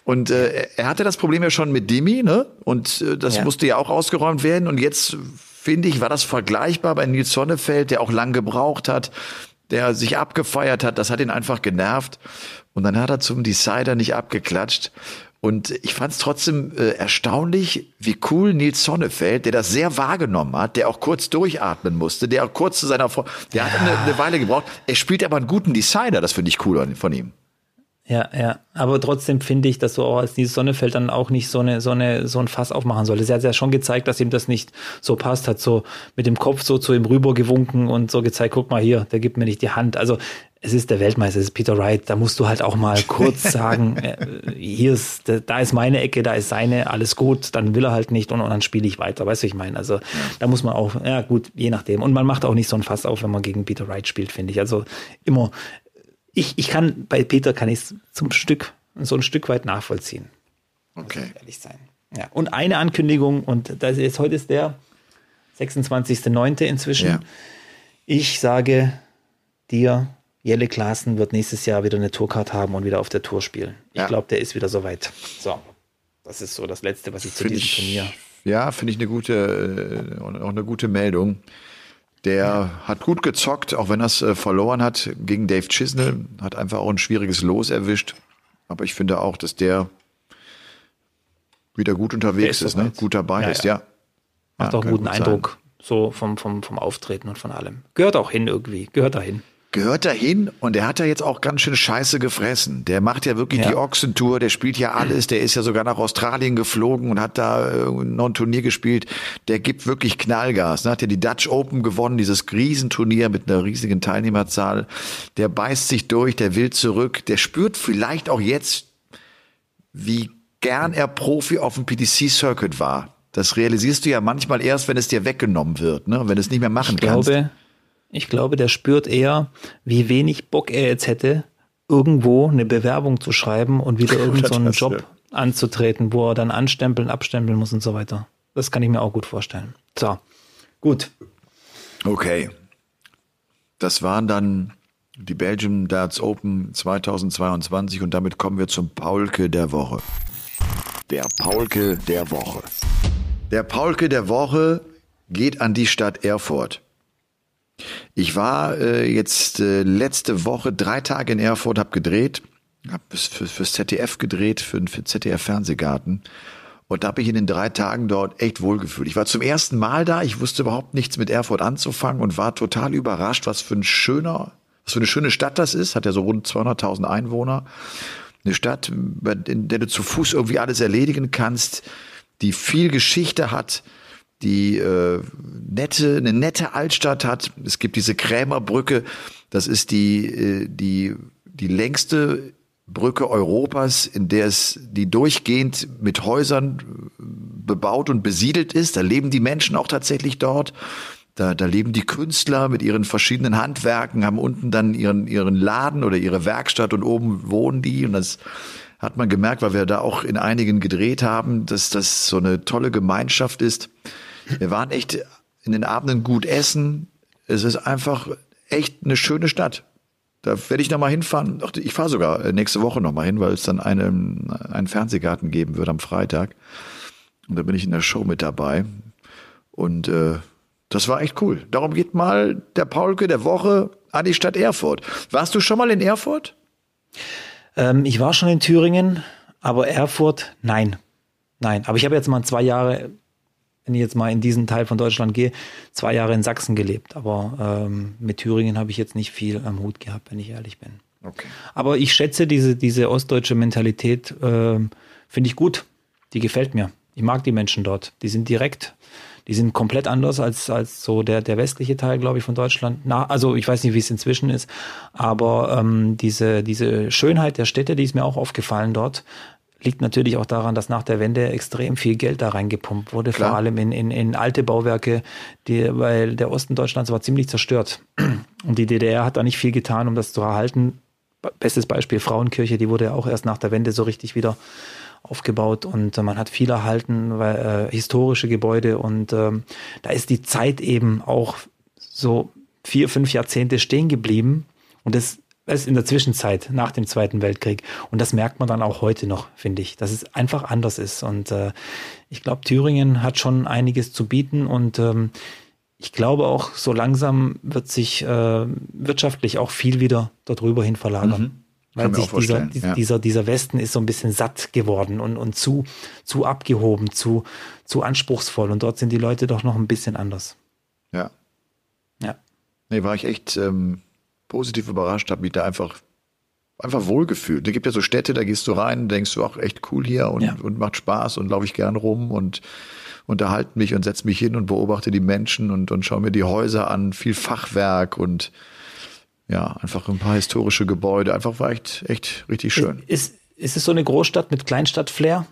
Und äh, er hatte das Problem ja schon mit Dimi, ne? Und äh, das ja. musste ja auch ausgeräumt werden. Und jetzt finde ich, war das vergleichbar bei Nils Sonnefeld, der auch lang gebraucht hat, der sich abgefeiert hat. Das hat ihn einfach genervt. Und dann hat er zum Decider nicht abgeklatscht. Und ich fand es trotzdem äh, erstaunlich, wie cool Nils Sonnefeld, der das sehr wahrgenommen hat, der auch kurz durchatmen musste, der auch kurz zu seiner, Vor der ja. hat eine, eine, Weile gebraucht. Er spielt aber einen guten Designer, das finde ich cool von ihm. Ja, ja. Aber trotzdem finde ich, dass so auch als dieses Sonnefeld dann auch nicht so eine, so eine, so ein Fass aufmachen sollte. Sie hat ja schon gezeigt, dass ihm das nicht so passt, hat so mit dem Kopf so zu ihm rüber gewunken und so gezeigt, guck mal hier, der gibt mir nicht die Hand. Also es ist der Weltmeister, es ist Peter Wright, da musst du halt auch mal kurz sagen, äh, hier ist, da ist meine Ecke, da ist seine, alles gut, dann will er halt nicht und, und dann spiele ich weiter, weißt du, ich meine, also da muss man auch, ja gut, je nachdem. Und man macht auch nicht so ein Fass auf, wenn man gegen Peter Wright spielt, finde ich. Also immer, ich, ich kann, bei Peter kann ich es zum Stück, so ein Stück weit nachvollziehen. Okay. ehrlich sein. Ja, und eine Ankündigung, und das ist, heute ist der 26.09. inzwischen. Ja. Ich sage dir, Jelle Klaassen wird nächstes Jahr wieder eine Tourcard haben und wieder auf der Tour spielen. Ich ja. glaube, der ist wieder soweit. So, das ist so das Letzte, was ich zu diesem Turnier. Ja, finde ich eine gute, äh, auch eine gute Meldung. Der ja. hat gut gezockt, auch wenn er es äh, verloren hat gegen Dave Chisnell. Hat einfach auch ein schwieriges Los erwischt. Aber ich finde auch, dass der wieder gut unterwegs ist, ist ne? gut dabei ja, ist, ja. Macht auch einen guten Eindruck, sein. so vom, vom, vom Auftreten und von allem. Gehört auch hin irgendwie, gehört dahin. Gehört dahin und der hat ja jetzt auch ganz schön Scheiße gefressen. Der macht ja wirklich Ja. die Ochsentour, der spielt ja alles, der ist ja sogar nach Australien geflogen und hat da äh, noch ein Turnier gespielt. Der gibt wirklich Knallgas. Ne? Hat ja die Dutch Open gewonnen, dieses Riesenturnier mit einer riesigen Teilnehmerzahl. Der beißt sich durch, der will zurück, der spürt vielleicht auch jetzt, wie gern er Profi auf dem PDC-Circuit war. Das realisierst du ja manchmal erst, wenn es dir weggenommen wird, ne? wenn du es nicht mehr machen Ich kannst. glaube, ich glaube, der spürt eher, wie wenig Bock er jetzt hätte, irgendwo eine Bewerbung zu schreiben und wieder irgendeinen so Job ja. anzutreten, wo er dann anstempeln, abstempeln muss und so weiter. Das kann ich mir auch gut vorstellen. So, gut. Okay. Das waren dann die Belgium Darts Open 2022 und damit kommen wir zum Paulke der Woche. Der Paulke der Woche. Der Paulke der Woche geht an die Stadt Erfurt. Ich war äh, jetzt äh, letzte Woche drei Tage in Erfurt, habe gedreht, habe für, fürs ZDF gedreht, für, für ZDF Fernsehgarten. Und da habe ich in den drei Tagen dort echt wohlgefühlt. Ich war zum ersten Mal da, ich wusste überhaupt nichts mit Erfurt anzufangen und war total überrascht, was für ein schöner, was für eine schöne Stadt das ist. Hat ja so rund 200.000 Einwohner. Eine Stadt, in der du zu Fuß irgendwie alles erledigen kannst, die viel Geschichte hat, die äh, nette, eine nette Altstadt hat. Es gibt diese Krämerbrücke, das ist die, äh, die, die längste Brücke Europas, in der es die durchgehend mit Häusern bebaut und besiedelt ist. Da leben die Menschen auch tatsächlich dort. Da, da leben die Künstler mit ihren verschiedenen Handwerken, haben unten dann ihren, ihren Laden oder ihre Werkstatt und oben wohnen die. Und das hat man gemerkt, weil wir da auch in einigen gedreht haben, dass das so eine tolle Gemeinschaft ist. Wir waren echt in den Abenden gut essen. Es ist einfach echt eine schöne Stadt. Da werde ich nochmal hinfahren. Ich fahre sogar nächste Woche nochmal hin, weil es dann einen, einen Fernsehgarten geben wird am Freitag. Und da bin ich in der Show mit dabei. Und äh, das war echt cool. Darum geht mal der Paulke der Woche an die Stadt Erfurt. Warst du schon mal in Erfurt? Ähm, ich war schon in Thüringen, aber Erfurt, nein. Nein. Aber ich habe jetzt mal zwei Jahre, wenn ich jetzt mal in diesen Teil von Deutschland gehe, zwei Jahre in Sachsen gelebt. Aber ähm, mit Thüringen habe ich jetzt nicht viel am Hut gehabt, wenn ich ehrlich bin. Okay. Aber ich schätze diese, diese ostdeutsche Mentalität, ähm, finde ich gut. Die gefällt mir. Ich mag die Menschen dort. Die sind direkt. Die sind komplett anders als, als so der, der westliche Teil, glaube ich, von Deutschland. Na, also ich weiß nicht, wie es inzwischen ist, aber ähm, diese, diese Schönheit der Städte, die ist mir auch aufgefallen dort, liegt natürlich auch daran, dass nach der Wende extrem viel Geld da reingepumpt wurde, Klar. vor allem in, in, in alte Bauwerke, die, weil der Osten Deutschlands war ziemlich zerstört. Und die DDR hat da nicht viel getan, um das zu erhalten. Bestes Beispiel Frauenkirche, die wurde ja auch erst nach der Wende so richtig wieder aufgebaut und äh, man hat viel erhalten, weil, äh, historische Gebäude und ähm, da ist die Zeit eben auch so vier, fünf Jahrzehnte stehen geblieben und das ist in der Zwischenzeit nach dem Zweiten Weltkrieg und das merkt man dann auch heute noch, finde ich, dass es einfach anders ist und äh, ich glaube, Thüringen hat schon einiges zu bieten und ähm, ich glaube auch, so langsam wird sich äh, wirtschaftlich auch viel wieder darüber hin verlagern. Weil Kann mir sich dieser, ja. dieser, dieser Westen ist so ein bisschen satt geworden und, und zu, zu abgehoben, zu, zu anspruchsvoll. Und dort sind die Leute doch noch ein bisschen anders. Ja. Ja. Nee, war ich echt ähm, positiv überrascht, habe mich da einfach einfach wohlgefühlt. Es gibt ja so Städte, da gehst du rein, denkst du auch echt cool hier und, Ja. und macht Spaß und laufe ich gern rum und unterhalte mich und setze mich hin und beobachte die Menschen und, und schaue mir die Häuser an, viel Fachwerk und ja, einfach ein paar historische Gebäude. Einfach war echt, echt richtig schön. Ist, ist es so eine Großstadt mit Kleinstadt-Flair?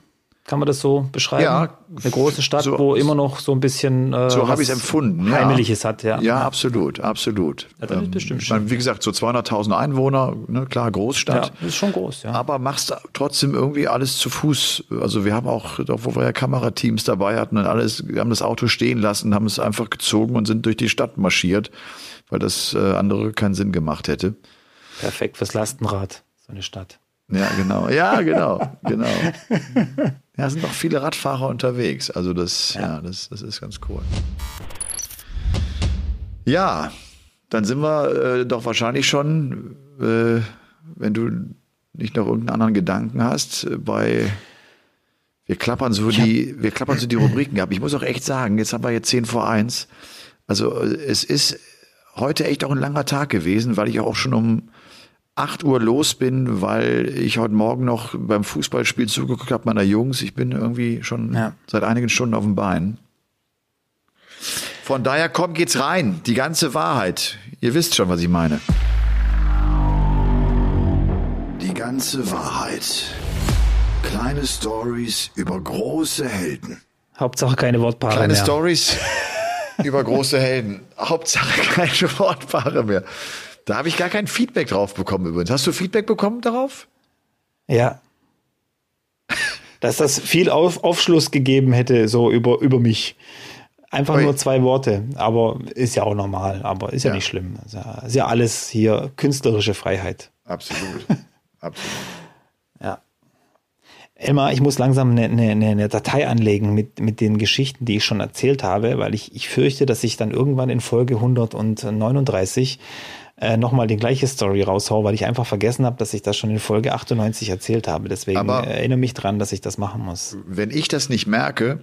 Kann man das so beschreiben? Ja, Eine große Stadt, so- wo immer noch so ein bisschen äh, So habe ich es empfunden. Ja. Heimeliges hat, ja. Ja, absolut, absolut. Ja, das ist Ähm, bestimmt ich meine, wie gesagt, so 200.000 Einwohner, ne, klar, Großstadt. Ja, das ist schon groß, ja. aber machst trotzdem irgendwie alles zu Fuß. Also wir haben auch, auch wo wir ja Kamerateams dabei hatten und alles, wir haben das Auto stehen lassen, haben es einfach gezogen und sind durch die Stadt marschiert, weil das äh, andere keinen Sinn gemacht hätte. Perfekt fürs Lastenrad, so eine Stadt. Ja, genau. Ja, genau, genau. Ja, es sind noch viele Radfahrer unterwegs. Also das, ja, das, das ist ganz cool. Ja, dann sind wir äh, doch wahrscheinlich schon, äh, wenn du nicht noch irgendeinen anderen Gedanken hast, äh, bei wir klappern so die, wir klappern so die Rubriken ab. Ich muss auch echt sagen, jetzt haben wir jetzt 10 vor 1. Also äh, es ist heute echt auch ein langer Tag gewesen, weil ich auch schon um 8 Uhr los bin, weil ich heute Morgen noch beim Fußballspiel zugeguckt habe meiner Jungs. Ich bin irgendwie schon ja. seit einigen Stunden auf dem Bein. Von daher komm, geht's rein. Die ganze Wahrheit. Ihr wisst schon, was ich meine. Die ganze Wahrheit. Kleine Stories über große Helden. Hauptsache keine Wortpaare Kleine mehr. Stories über große Helden. Hauptsache keine Wortpaare mehr. Da habe ich gar kein Feedback drauf bekommen übrigens. Hast du Feedback bekommen darauf? Ja. Dass das viel Auf Aufschluss gegeben hätte, so über, über mich. Einfach Oi. nur zwei Worte, aber ist ja auch normal, aber ist ja, ja. nicht schlimm. Ist ja, ist ja alles hier künstlerische Freiheit. Absolut. Absolut. Ja. Elmar, ich muss langsam eine, eine, eine Datei anlegen mit, mit den Geschichten, die ich schon erzählt habe, weil ich, ich fürchte, dass ich dann irgendwann in Folge 139 äh, nochmal die gleiche Story raushau, weil ich einfach vergessen habe, dass ich das schon in Folge 98 erzählt habe. Deswegen Aber erinnere mich dran, dass ich das machen muss. Wenn ich das nicht merke,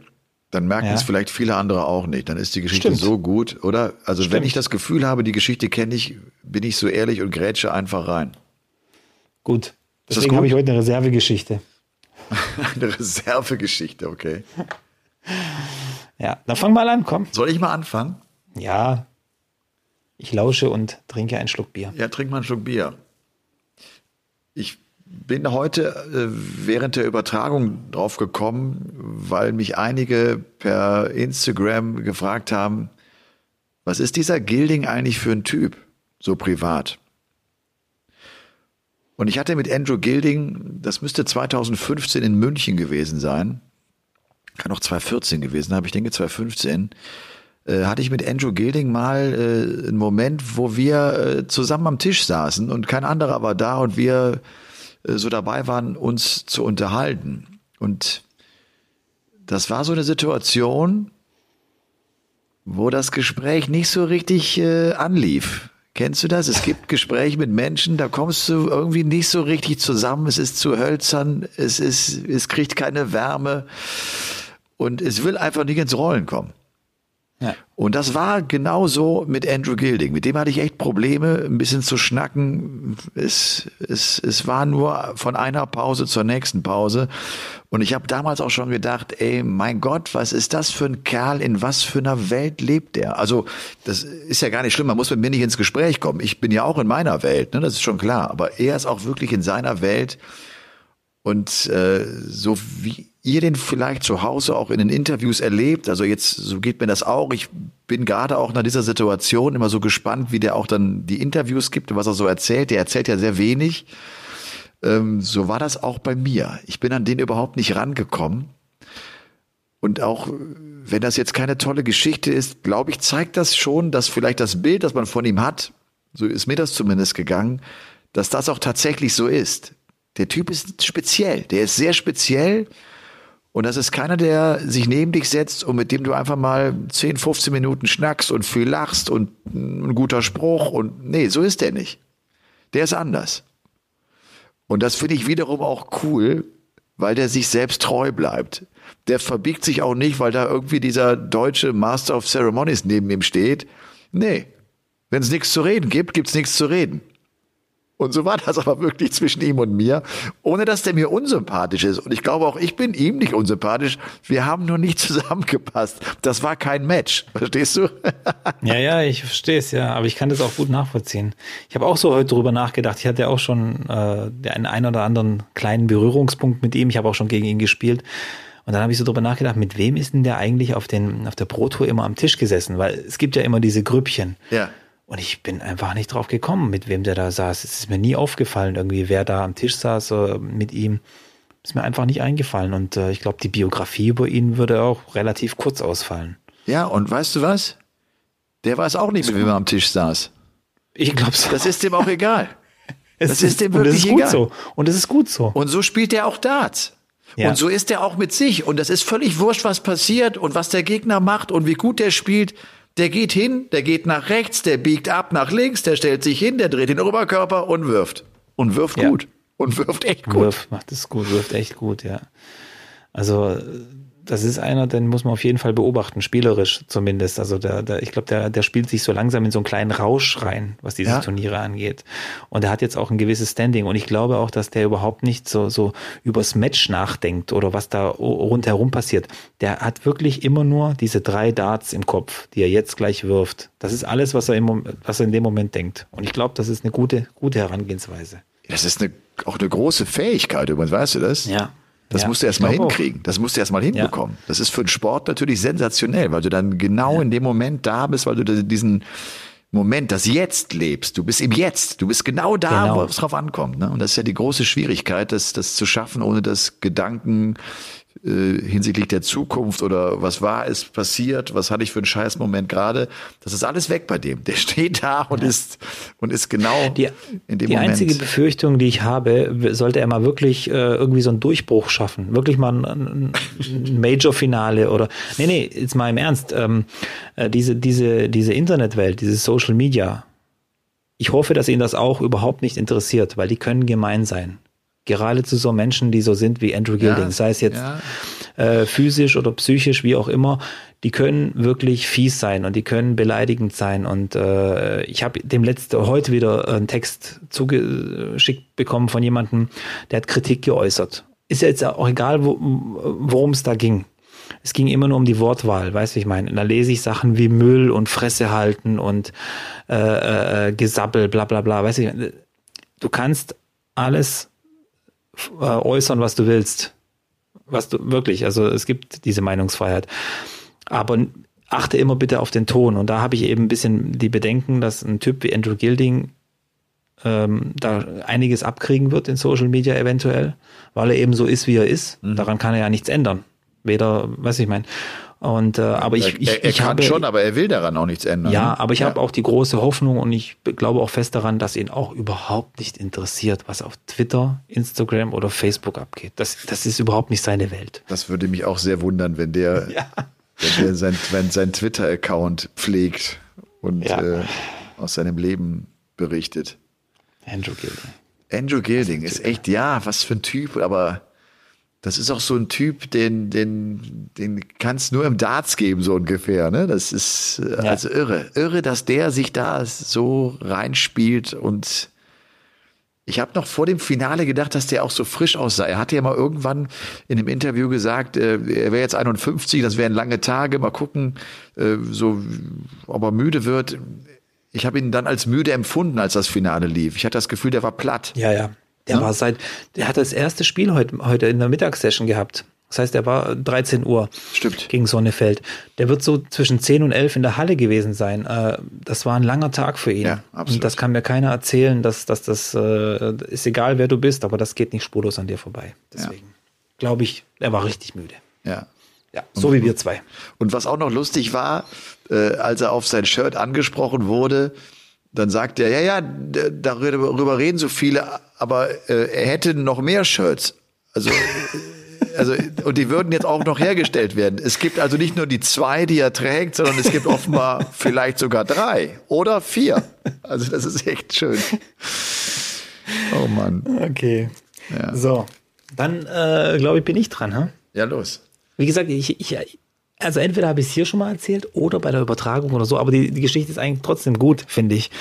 dann merken ja. es vielleicht viele andere auch nicht. Dann ist die Geschichte Stimmt. so gut, oder? Also Stimmt. wenn ich das Gefühl habe, die Geschichte kenne ich, bin ich so ehrlich und grätsche einfach rein. Gut. Deswegen habe ich heute eine Reservegeschichte. eine Reservegeschichte, okay. Ja, dann fang mal an, komm. Soll ich mal anfangen? Ja, ich lausche und trinke einen Schluck Bier. Ja, trink mal einen Schluck Bier. Ich bin heute äh, während der Übertragung drauf gekommen, weil mich einige per Instagram gefragt haben, was ist dieser Gilding eigentlich für ein Typ, so privat? Und ich hatte mit Andrew Gilding, das müsste 2015 in München gewesen sein, kann auch 2014 gewesen sein, aber ich denke 2015, äh, hatte ich mit Andrew Gilding mal äh, einen Moment, wo wir äh, zusammen am Tisch saßen und kein anderer war da und wir äh, so dabei waren, uns zu unterhalten. Und das war so eine Situation, wo das Gespräch nicht so richtig äh, anlief. Kennst du das? Es gibt Gespräche mit Menschen, da kommst du irgendwie nicht so richtig zusammen. Es ist zu hölzern, es ist, es kriegt keine Wärme und es will einfach nicht ins Rollen kommen. Und das war genauso mit Andrew Gilding. Mit dem hatte ich echt Probleme, ein bisschen zu schnacken. Es, es, es war nur von einer Pause zur nächsten Pause. Und ich habe damals auch schon gedacht, ey, mein Gott, was ist das für ein Kerl? In was für einer Welt lebt der? Also, das ist ja gar nicht schlimm. Man muss mit mir nicht ins Gespräch kommen. Ich bin ja auch in meiner Welt, ne? das ist schon klar. Aber er ist auch wirklich in seiner Welt. Und äh, so wie ihr den vielleicht zu Hause auch in den Interviews erlebt, also jetzt, so geht mir das auch. Ich bin gerade auch nach dieser Situation immer so gespannt, wie der auch dann die Interviews gibt und was er so erzählt. Der erzählt ja sehr wenig. Ähm, so war das auch bei mir. Ich bin an den überhaupt nicht rangekommen. Und auch wenn das jetzt keine tolle Geschichte ist, glaube ich, zeigt das schon, dass vielleicht das Bild, das man von ihm hat, so ist mir das zumindest gegangen, dass das auch tatsächlich so ist. Der Typ ist speziell, der ist sehr speziell. Und das ist keiner, der sich neben dich setzt und mit dem du einfach mal 10, 15 Minuten schnackst und viel lachst und ein guter Spruch und nee, so ist der nicht. Der ist anders. Und das finde ich wiederum auch cool, weil der sich selbst treu bleibt. Der verbiegt sich auch nicht, weil da irgendwie dieser deutsche Master of Ceremonies neben ihm steht. Nee. Wenn es nichts zu reden gibt, gibt es nichts zu reden. Und so war das aber wirklich zwischen ihm und mir, ohne dass der mir unsympathisch ist. Und ich glaube auch, ich bin ihm nicht unsympathisch. Wir haben nur nicht zusammengepasst. Das war kein Match. Verstehst du? ja, ja, ich verstehe es, ja. Aber ich kann das auch gut nachvollziehen. Ich habe auch so heute drüber nachgedacht. Ich hatte auch schon äh, einen, einen oder anderen kleinen Berührungspunkt mit ihm. Ich habe auch schon gegen ihn gespielt. Und dann habe ich so drüber nachgedacht, mit wem ist denn der eigentlich auf, den, auf der Pro-Tour immer am Tisch gesessen? Weil es gibt ja immer diese Grüppchen. Ja. Und ich bin einfach nicht drauf gekommen, mit wem der da saß. Es ist mir nie aufgefallen, irgendwie, wer da am Tisch saß äh, mit ihm. Ist mir einfach nicht eingefallen. Und äh, ich glaube, die Biografie über ihn würde auch relativ kurz ausfallen. Ja, und weißt du was? Der weiß auch nicht, mit wem er am Tisch saß. Ich glaube so. Das ist dem auch egal. das ist, ist dem wirklich und das ist egal. Gut so. Und es ist gut so. Und so spielt er auch Darts. Ja. Und so ist er auch mit sich. Und das ist völlig wurscht, was passiert und was der Gegner macht und wie gut der spielt. Der geht hin, der geht nach rechts, der biegt ab nach links, der stellt sich hin, der dreht den Oberkörper und wirft. Und wirft ja. gut. Und wirft echt gut. Wirft, macht es gut, wirft echt gut, ja. Also das ist einer, den muss man auf jeden Fall beobachten, spielerisch zumindest. Also der, der, ich glaube, der, der spielt sich so langsam in so einen kleinen Rausch rein, was diese ja. Turniere angeht. Und er hat jetzt auch ein gewisses Standing. Und ich glaube auch, dass der überhaupt nicht so, so übers Match nachdenkt oder was da rundherum passiert. Der hat wirklich immer nur diese drei Darts im Kopf, die er jetzt gleich wirft. Das ist alles, was er, im, was er in dem Moment denkt. Und ich glaube, das ist eine gute, gute Herangehensweise. Das ist eine, auch eine große Fähigkeit, übrigens, weißt du das? Ja. Das ja, musst du erstmal hinkriegen. Auch. Das musst du erstmal hinbekommen. Ja. Das ist für den Sport natürlich sensationell, weil du dann genau ja. in dem Moment da bist, weil du diesen Moment, das Jetzt lebst. Du bist im Jetzt. Du bist genau da, genau. wo es drauf ankommt. Ne? Und das ist ja die große Schwierigkeit, das, das zu schaffen, ohne dass Gedanken hinsichtlich der Zukunft oder was war ist passiert, was hatte ich für einen Scheißmoment gerade, das ist alles weg bei dem. Der steht da und ja. ist und ist genau die, in dem die Moment. Die einzige Befürchtung, die ich habe, sollte er mal wirklich äh, irgendwie so einen Durchbruch schaffen, wirklich mal ein, ein Major-Finale oder nee, nee, jetzt mal im Ernst, ähm, äh, diese diese diese Internetwelt, diese Social Media. Ich hoffe, dass ihn das auch überhaupt nicht interessiert, weil die können gemein sein gerade zu so Menschen, die so sind wie Andrew Gilding, ja, sei es jetzt ja. äh, physisch oder psychisch, wie auch immer, die können wirklich fies sein und die können beleidigend sein. Und äh, ich habe dem letzte heute wieder einen Text zugeschickt bekommen von jemandem, der hat Kritik geäußert. Ist ja jetzt auch egal, wo, worum es da ging. Es ging immer nur um die Wortwahl, weißt du, ich meine. Da lese ich Sachen wie Müll und Fresse halten und äh, äh, Gesabbel, bla bla bla, weißt du. Du kannst alles äh, äußern, was du willst. Was du wirklich, also es gibt diese Meinungsfreiheit. Aber achte immer bitte auf den Ton. Und da habe ich eben ein bisschen die Bedenken, dass ein Typ wie Andrew Gilding ähm, da einiges abkriegen wird in Social Media eventuell, weil er eben so ist, wie er ist. Mhm. Daran kann er ja nichts ändern. Weder, was ich meine. Und äh, aber ich, ich, er, er ich kann habe, schon, aber er will daran auch nichts ändern. Ja, ne? aber ich ja. habe auch die große Hoffnung und ich glaube auch fest daran, dass ihn auch überhaupt nicht interessiert, was auf Twitter, Instagram oder Facebook abgeht. Das, das ist überhaupt nicht seine Welt. Das würde mich auch sehr wundern, wenn der, ja. wenn der sein, wenn sein Twitter-Account pflegt und ja. äh, aus seinem Leben berichtet. Andrew Gilding. Andrew Gilding ist echt, ja, was für ein Typ, aber das ist auch so ein Typ, den, den, den kann es nur im Darts geben, so ungefähr. Ne? Das ist ja. also irre. Irre, dass der sich da so reinspielt und ich habe noch vor dem Finale gedacht, dass der auch so frisch aussah. Er hatte ja mal irgendwann in einem Interview gesagt, äh, er wäre jetzt 51, das wären lange Tage, mal gucken, äh, so, ob er müde wird. Ich habe ihn dann als müde empfunden, als das Finale lief. Ich hatte das Gefühl, der war platt. Ja, ja. Der ja? war seit, der hat das erste Spiel heute, heute in der Mittagssession gehabt. Das heißt, er war 13 Uhr Stimmt. gegen Sonnefeld. Der wird so zwischen 10 und 11 in der Halle gewesen sein. Äh, das war ein langer Tag für ihn. Ja, absolut. Und das kann mir keiner erzählen, dass, dass das äh, ist egal, wer du bist, aber das geht nicht spurlos an dir vorbei. Deswegen ja. glaube ich, er war richtig müde. Ja. Ja, so und, wie wir zwei. Und was auch noch lustig war, äh, als er auf sein Shirt angesprochen wurde, dann sagt er, ja, ja, darüber reden so viele, aber äh, er hätte noch mehr Shirts. Also, äh, also, und die würden jetzt auch noch hergestellt werden. Es gibt also nicht nur die zwei, die er trägt, sondern es gibt offenbar vielleicht sogar drei oder vier. Also, das ist echt schön. Oh Mann. Okay. Ja. So, dann äh, glaube ich, bin ich dran, ha? Ja, los. Wie gesagt, ich, ich, also entweder habe ich es hier schon mal erzählt oder bei der Übertragung oder so, aber die, die Geschichte ist eigentlich trotzdem gut, finde ich,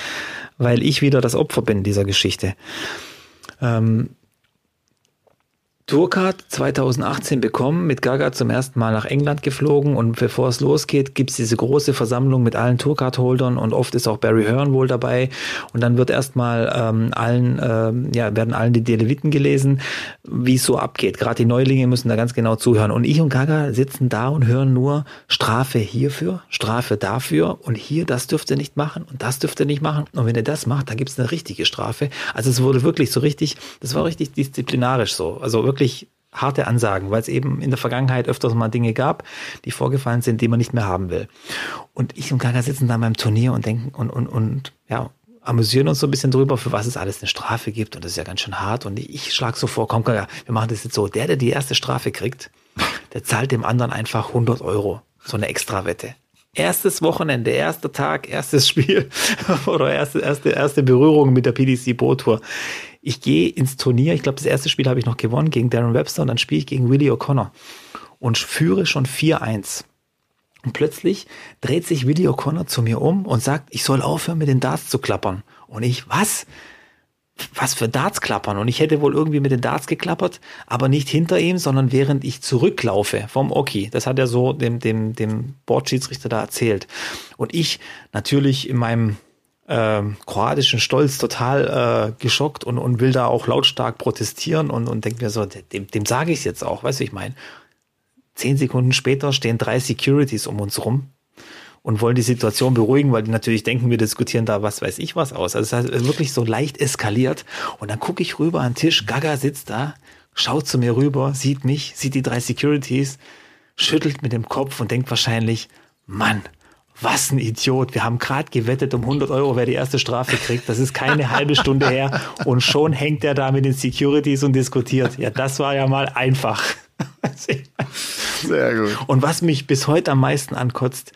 weil ich wieder das Opfer bin dieser Geschichte. Ähm, Tourcard 2018 bekommen, mit Gaga zum ersten Mal nach England geflogen und bevor es losgeht, gibt's diese große Versammlung mit allen Tourcard-Holdern und oft ist auch Barry Hearn wohl dabei und dann wird erstmal ähm, allen, ähm, ja, werden allen die Deleviten gelesen, wie es so abgeht. Gerade die Neulinge müssen da ganz genau zuhören und ich und Gaga sitzen da und hören nur Strafe hierfür, Strafe dafür und hier, das dürft ihr nicht machen und das dürft ihr nicht machen und wenn ihr das macht, dann gibt's eine richtige Strafe. Also es wurde wirklich so richtig, das war richtig disziplinarisch so, also wirklich harte Ansagen, weil es eben in der Vergangenheit öfters mal Dinge gab, die vorgefallen sind, die man nicht mehr haben will. Und ich und Gaga sitzen da beim Turnier und denken und, und, und ja, amüsieren uns so ein bisschen drüber, für was es alles eine Strafe gibt. Und das ist ja ganz schön hart. Und ich, schlage so vor, komm, Gaga, wir machen das jetzt so. Der, der die erste Strafe kriegt, der zahlt dem anderen einfach 100 Euro. So eine Extrawette. Erstes Wochenende, erster Tag, erstes Spiel oder erste, erste, erste Berührung mit der PDC Pro Tour ich gehe ins Turnier, ich glaube, das erste Spiel habe ich noch gewonnen gegen Darren Webster und dann spiele ich gegen Willie O'Connor. und führe schon 4-1. Und plötzlich dreht sich Willi O'Connor zu mir um und sagt, ich soll aufhören, mit den Darts zu klappern. Und ich, was? Was für Darts klappern? Und ich hätte wohl irgendwie mit den Darts geklappert, aber nicht hinter ihm, sondern während ich zurücklaufe vom Oki. Das hat er so dem, dem, dem Bordschiedsrichter da erzählt. Und ich natürlich in meinem äh, kroatischen Stolz total äh, geschockt und, und will da auch lautstark protestieren und, und denke mir so, dem, dem sage ich jetzt auch, weißt du, ich meine. Zehn Sekunden später stehen drei Securities um uns rum und wollen die Situation beruhigen, weil die natürlich denken, wir diskutieren da was weiß ich was aus. Also es ist wirklich so leicht eskaliert. Und dann gucke ich rüber an den Tisch, Gaga sitzt da, schaut zu mir rüber, sieht mich, sieht die drei Securities, schüttelt mit dem Kopf und denkt wahrscheinlich, Mann, was ein Idiot. Wir haben gerade gewettet um 100 Euro, wer die erste Strafe kriegt. Das ist keine halbe Stunde her. Und schon hängt er da mit den Securities und diskutiert. Ja, das war ja mal einfach. Sehr gut. Und was mich bis heute am meisten ankotzt,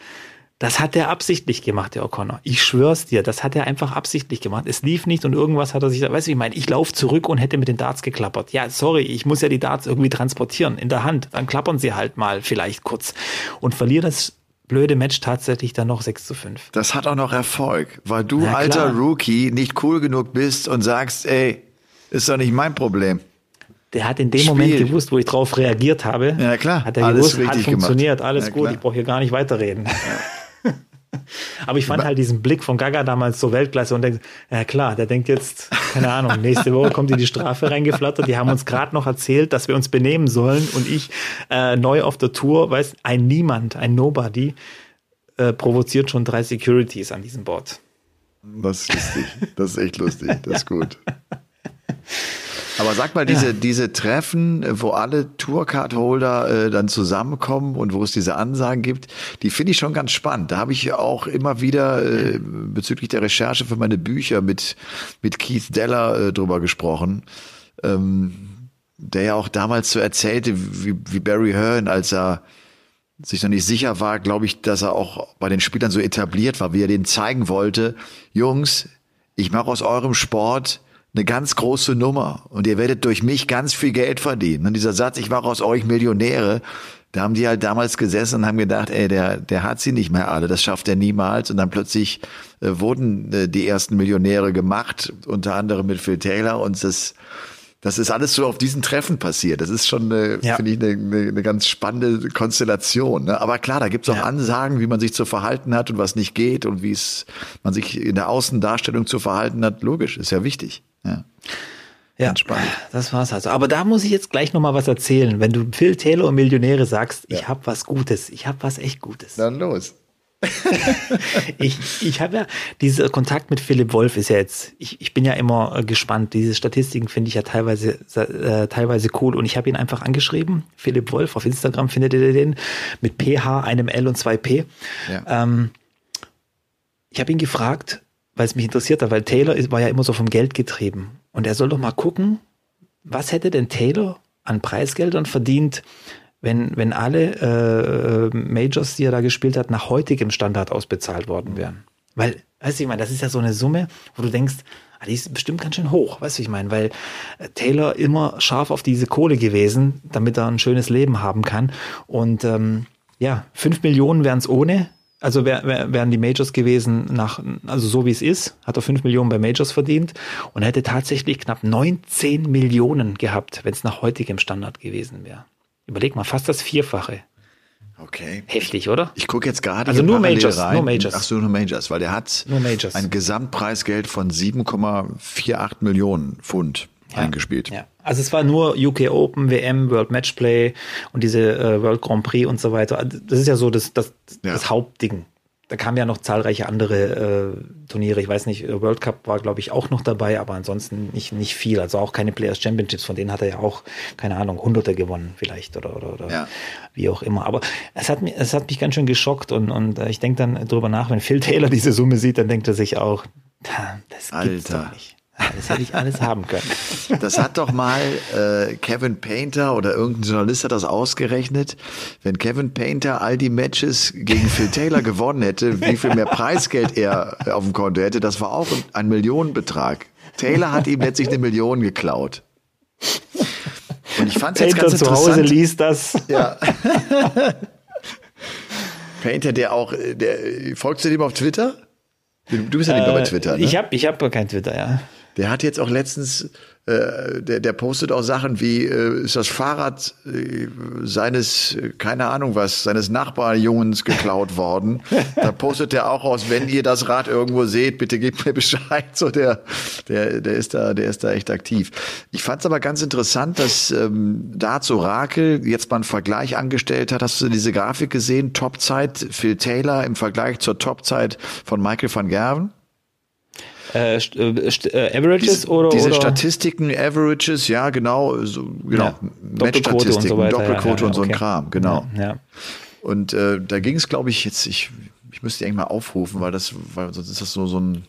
das hat er absichtlich gemacht, der O'Connor. Ich schwör's dir, das hat er einfach absichtlich gemacht. Es lief nicht und irgendwas hat er sich, weißt du, ich meine, ich laufe zurück und hätte mit den Darts geklappert. Ja, sorry, ich muss ja die Darts irgendwie transportieren in der Hand. Dann klappern sie halt mal vielleicht kurz und verliere das blöde Match tatsächlich dann noch 6 zu 5. Das hat auch noch Erfolg, weil du, Na, alter Rookie, nicht cool genug bist und sagst, ey, ist doch nicht mein Problem. Der hat in dem Spiel. Moment gewusst, wo ich drauf reagiert habe. Ja, klar. Hat er alles gewusst, hat funktioniert, gemacht. alles ja, gut, ich brauche hier gar nicht weiterreden. Ja. Aber ich fand halt diesen Blick von Gaga damals so Weltklasse und denkt, ja klar, der denkt jetzt, keine Ahnung, nächste Woche kommt dir die Strafe reingeflattert. Die haben uns gerade noch erzählt, dass wir uns benehmen sollen und ich äh, neu auf der Tour, weiß, ein Niemand, ein Nobody, äh, provoziert schon drei Securities an diesem Board. Das ist lustig. Das ist echt lustig. Das ist gut. Aber sag mal, diese, ja. diese Treffen, wo alle Tourcard-Holder äh, dann zusammenkommen und wo es diese Ansagen gibt, die finde ich schon ganz spannend. Da habe ich auch immer wieder äh, bezüglich der Recherche für meine Bücher mit, mit Keith Deller äh, drüber gesprochen. Ähm, der ja auch damals so erzählte, wie, wie Barry Hearn, als er sich noch nicht sicher war, glaube ich, dass er auch bei den Spielern so etabliert war, wie er denen zeigen wollte, Jungs, ich mache aus eurem Sport eine ganz große Nummer und ihr werdet durch mich ganz viel Geld verdienen. Und dieser Satz, ich mache aus euch Millionäre, da haben die halt damals gesessen und haben gedacht, ey, der, der hat sie nicht mehr alle, das schafft er niemals. Und dann plötzlich äh, wurden äh, die ersten Millionäre gemacht, unter anderem mit Phil Taylor und das das ist alles so auf diesen Treffen passiert. Das ist schon, ja. finde ich, eine, eine, eine, ganz spannende Konstellation. Ne? Aber klar, da gibt es auch ja. Ansagen, wie man sich zu verhalten hat und was nicht geht und wie es man sich in der Außendarstellung zu verhalten hat. Logisch, ist ja wichtig. Ja. Ja, das war's also. Aber da muss ich jetzt gleich noch mal was erzählen. Wenn du Phil Taylor und Millionäre sagst, ja. ich habe was Gutes, ich habe was echt Gutes. Dann los. ich ich habe ja, dieser Kontakt mit Philipp Wolf ist ja jetzt, ich, ich bin ja immer äh, gespannt. Diese Statistiken finde ich ja teilweise, äh, teilweise cool und ich habe ihn einfach angeschrieben. Philipp Wolf, auf Instagram findet ihr den mit PH, einem L und zwei P. Ja. Ähm, ich habe ihn gefragt, weil es mich interessiert hat, weil Taylor war ja immer so vom Geld getrieben. Und er soll doch mal gucken, was hätte denn Taylor an Preisgeldern verdient, wenn, wenn alle äh, Majors, die er da gespielt hat, nach heutigem Standard ausbezahlt worden wären. Weil, weißt du, ich meine, das ist ja so eine Summe, wo du denkst, ah, die ist bestimmt ganz schön hoch, weißt du, ich meine, weil äh, Taylor immer scharf auf diese Kohle gewesen, damit er ein schönes Leben haben kann. Und ähm, ja, fünf Millionen wären es ohne, also wär, wär, wären die Majors gewesen, nach, also so wie es ist, hat er 5 Millionen bei Majors verdient und hätte tatsächlich knapp 19 Millionen gehabt, wenn es nach heutigem Standard gewesen wäre. Überleg mal, fast das Vierfache. Okay. Heftig, oder? Ich gucke jetzt gerade also nur Majors, rein. nur Majors. Ach so, nur Majors, weil der hat nur Majors. ein Gesamtpreisgeld von 7,48 Millionen Pfund ja, eingespielt. Ja. Also es war nur UK Open, WM, World Matchplay und diese äh, World Grand Prix und so weiter. Also das ist ja so das, das, ja. das Hauptding. Da kamen ja noch zahlreiche andere äh, Turniere. Ich weiß nicht, äh, World Cup war, glaube ich, auch noch dabei, aber ansonsten nicht, nicht viel. Also auch keine Players Championships, von denen hat er ja auch, keine Ahnung, Hunderte gewonnen vielleicht oder, oder, oder ja. wie auch immer. Aber es hat, mich, es hat mich ganz schön geschockt und, und äh, ich denke dann drüber nach, wenn Phil Taylor diese Summe sieht, dann denkt er sich auch, das gibt's Alter. doch nicht. Das hätte ich alles haben können. Das hat doch mal äh, Kevin Painter oder irgendein Journalist hat das ausgerechnet. Wenn Kevin Painter all die Matches gegen Phil Taylor gewonnen hätte, wie viel mehr Preisgeld er auf dem Konto hätte, das war auch ein Millionenbetrag. Taylor hat ihm letztlich eine Million geklaut. Und ich fand es jetzt Painter ganz zu Hause interessant. liest das. Ja. Painter, der auch, äh, der folgst du dem auf Twitter? Du bist ja nicht mehr bei Twitter, ne? Ich habe ich hab kein Twitter, ja. Der hat jetzt auch letztens, äh, der, der postet auch Sachen wie, äh, ist das Fahrrad äh, seines, keine Ahnung was, seines Nachbarjungens geklaut worden. da postet er auch aus, wenn ihr das Rad irgendwo seht, bitte gebt mir Bescheid. So der, der, der ist da, der ist da echt aktiv. Ich fand es aber ganz interessant, dass ähm, Dazu Rakel jetzt mal einen Vergleich angestellt hat. Hast du diese Grafik gesehen? Topzeit Phil Taylor im Vergleich zur Topzeit von Michael van Gerven? Äh, äh, äh, Averages Diese, oder? diese oder? Statistiken, Averages, ja, genau, so, genau, Ja, Doppelquote und Matchstatistiken, so weiter, Doppelquote ja, ja, und so ein okay. Kram, genau. Ja. Und äh, da ging es, glaube ich, jetzt, ich, ich müsste die eigentlich mal aufrufen, weil das, weil sonst ist das so, so ein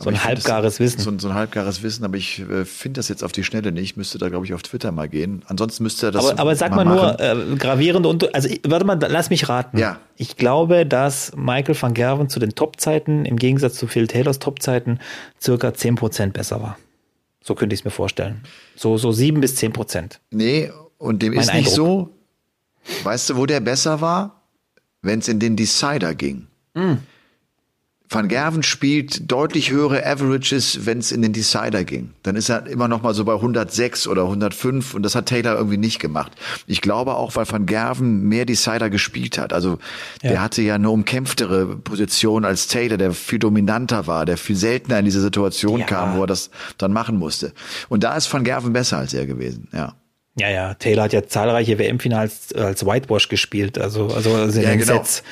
So ein ich halbgares das, Wissen. So, ein- so ein halbgares Wissen, aber ich äh, finde das jetzt auf die Schnelle nicht. Müsste da, glaube ich, auf Twitter mal gehen. Ansonsten müsste er das. Aber, aber sag mal, machen. nur, äh, gravierende und also ich- warte mal, lass mich raten. Ja. Ich glaube, dass Michael van Gerven zu den Topzeiten im Gegensatz zu Phil Taylors Topzeiten circa 10% besser war. So könnte ich es mir vorstellen. So, so 7 bis 10%. Nee, und dem Mein ist nicht Eindruck. so. Weißt du, wo der besser war? Wenn es in den Decider ging. Hm. Van Gerven spielt deutlich höhere Averages, wenn es in den Decider ging. Dann ist er immer noch mal so bei 106 oder 105 und das hat Taylor irgendwie nicht gemacht. Ich glaube auch, weil Van Gerven mehr Decider gespielt hat. Also der Ja. hatte ja eine umkämpftere Position als Taylor, der viel dominanter war, der viel seltener in diese Situation Ja. kam, wo er das dann machen musste. Und da ist Van Gerven besser als er gewesen, ja. Ja, ja, Taylor hat ja zahlreiche WM-Finals als Whitewash gespielt, also, also, also in Ja, den genau. Sets.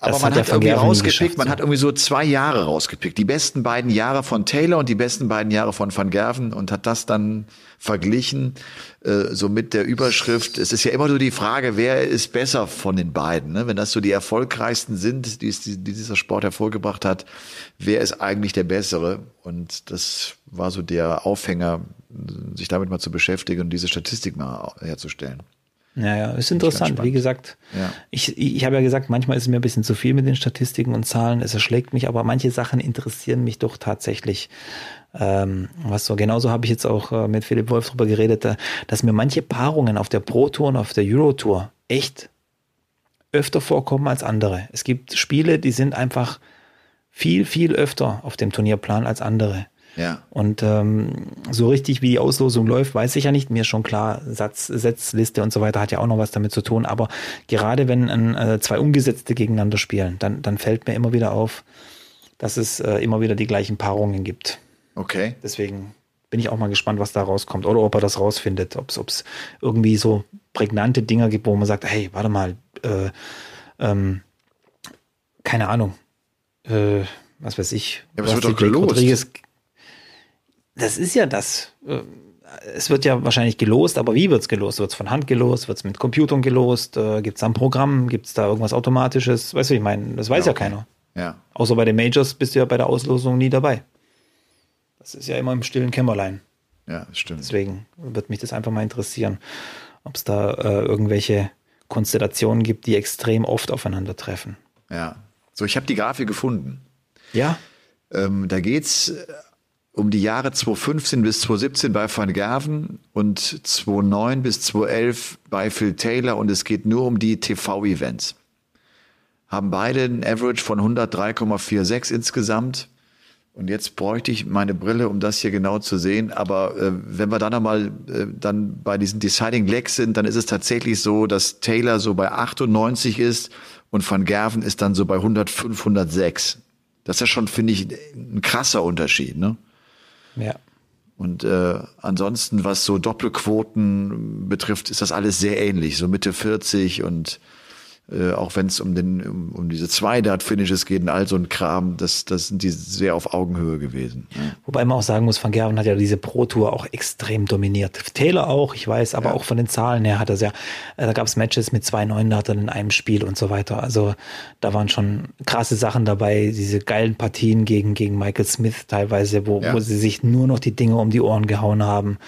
Aber Das man der hat Van irgendwie Gerven rausgepickt, geschafft, man hat irgendwie so zwei Jahre rausgepickt. Die besten beiden Jahre von Taylor und die besten beiden Jahre von Van Gerven und hat das dann verglichen, äh, so mit der Überschrift. Es ist ja immer so die Frage, wer ist besser von den beiden? Ne? Wenn das so die erfolgreichsten sind, die, es, die dieser Sport hervorgebracht hat, wer ist eigentlich der Bessere? Und das war so der Aufhänger, sich damit mal zu beschäftigen und diese Statistik mal herzustellen. Ja, ja, ist interessant. Wie gesagt, Ja. ich, ich habe ja gesagt, manchmal ist es mir ein bisschen zu viel mit den Statistiken und Zahlen. Es erschlägt mich, aber manche Sachen interessieren mich doch tatsächlich. Ähm, was so, genauso habe ich jetzt auch äh, mit Philipp Wolf drüber geredet, dass mir manche Paarungen auf der Pro Tour und auf der Euro Tour echt öfter vorkommen als andere. Es gibt Spiele, die sind einfach viel, viel öfter auf dem Turnierplan als andere. Ja. Und ähm, so richtig, wie die Auslosung läuft, weiß ich ja nicht. Mir ist schon klar, Satz, Setzliste und so weiter hat ja auch noch was damit zu tun. Aber gerade wenn ein, äh, zwei Umgesetzte gegeneinander spielen, dann, dann fällt mir immer wieder auf, dass es äh, immer wieder die gleichen Paarungen gibt. Okay. Deswegen bin ich auch mal gespannt, was da rauskommt. Oder ob er das rausfindet. Ob es irgendwie so prägnante Dinger gibt, wo man sagt, hey, warte mal, äh, ähm, keine Ahnung. Äh, was weiß ich. Ja, aber es wird was doch gelost. Rodriguez- das ist ja das. Äh, Es wird ja wahrscheinlich gelost, aber wie wird's gelost? Wird's von Hand gelost? Wird's mit Computern gelost? Äh, gibt's da ein Programm? Gibt's da irgendwas Automatisches? Weißt du, wie ich meine? Das weiß ja, okay. keiner. Ja. Außer bei den Majors bist du ja bei der Auslosung nie dabei. Das ist ja immer im stillen Kämmerlein. Ja, das stimmt. Deswegen wird mich das einfach mal interessieren, ob es da äh, irgendwelche Konstellationen gibt, die extrem oft aufeinandertreffen. Ja. So, ich habe die Grafik gefunden. Ja, Ähm, da geht's äh, um die Jahre 2015 bis 2017 bei Van Gerven und 2009 bis 2011 bei Phil Taylor und es geht nur um die TV-Events. Haben beide einen Average von 103,46 insgesamt. Und jetzt bräuchte ich meine Brille, um das hier genau zu sehen. Aber äh, wenn wir dann nochmal äh, dann bei diesen Deciding Legs sind, dann ist es tatsächlich so, dass Taylor so bei 98 ist und Van Gerven ist dann so bei 105, 106. Das ist ja schon, finde ich, ein krasser Unterschied. Ne? Ja. Und äh, ansonsten, was so Doppelquoten betrifft, ist das alles sehr ähnlich. So Mitte 40 und äh, auch wenn es um den um, um diese Zwei-Dart-Finishes geht und all so ein Kram, das, das sind die sehr auf Augenhöhe gewesen. Wobei man auch sagen muss, Van Gerven hat ja diese Pro Tour auch extrem dominiert. Taylor auch, ich weiß, aber Ja. auch von den Zahlen her hat er sehr, äh, da gab es Matches mit zwei Neundatern in einem Spiel und so weiter. Also da waren schon krasse Sachen dabei, diese geilen Partien gegen, gegen Michael Smith teilweise, wo, Ja. wo sie sich nur noch die Dinge um die Ohren gehauen haben.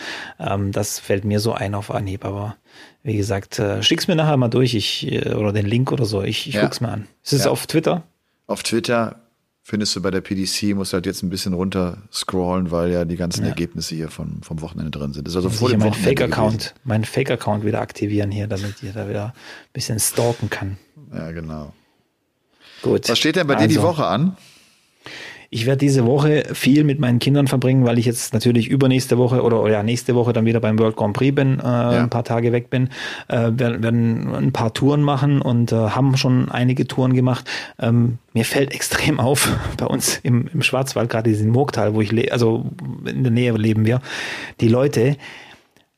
Ähm, das fällt mir so ein auf Anhieb, aber wie gesagt, äh, schick's mir nachher mal durch, ich, äh, oder den Link oder so, ich, ich Ja. guck's mir an. Ist es Ja. auf Twitter? Auf Twitter findest du bei der PDC, musst halt jetzt ein bisschen runter scrollen, weil ja die ganzen Ja. Ergebnisse hier vom, vom Wochenende drin sind. Das ist also Muss vor ich dem meinen Fake-Account, meinen Fake-Account wieder aktivieren hier, damit ich da wieder ein bisschen stalken kann. Ja, genau. Gut. Was steht denn bei dir die Also, Woche an? Ich werde diese Woche viel mit meinen Kindern verbringen, weil ich jetzt natürlich übernächste Woche oder, oder ja, nächste Woche dann wieder beim World Grand Prix bin, äh, ein paar Tage weg bin, äh, werden, werden ein paar Touren machen und äh, haben schon einige Touren gemacht. Ähm, mir fällt extrem auf, bei uns im, im Schwarzwald, gerade in Murgtal, wo ich lebe, also in der Nähe leben wir, die Leute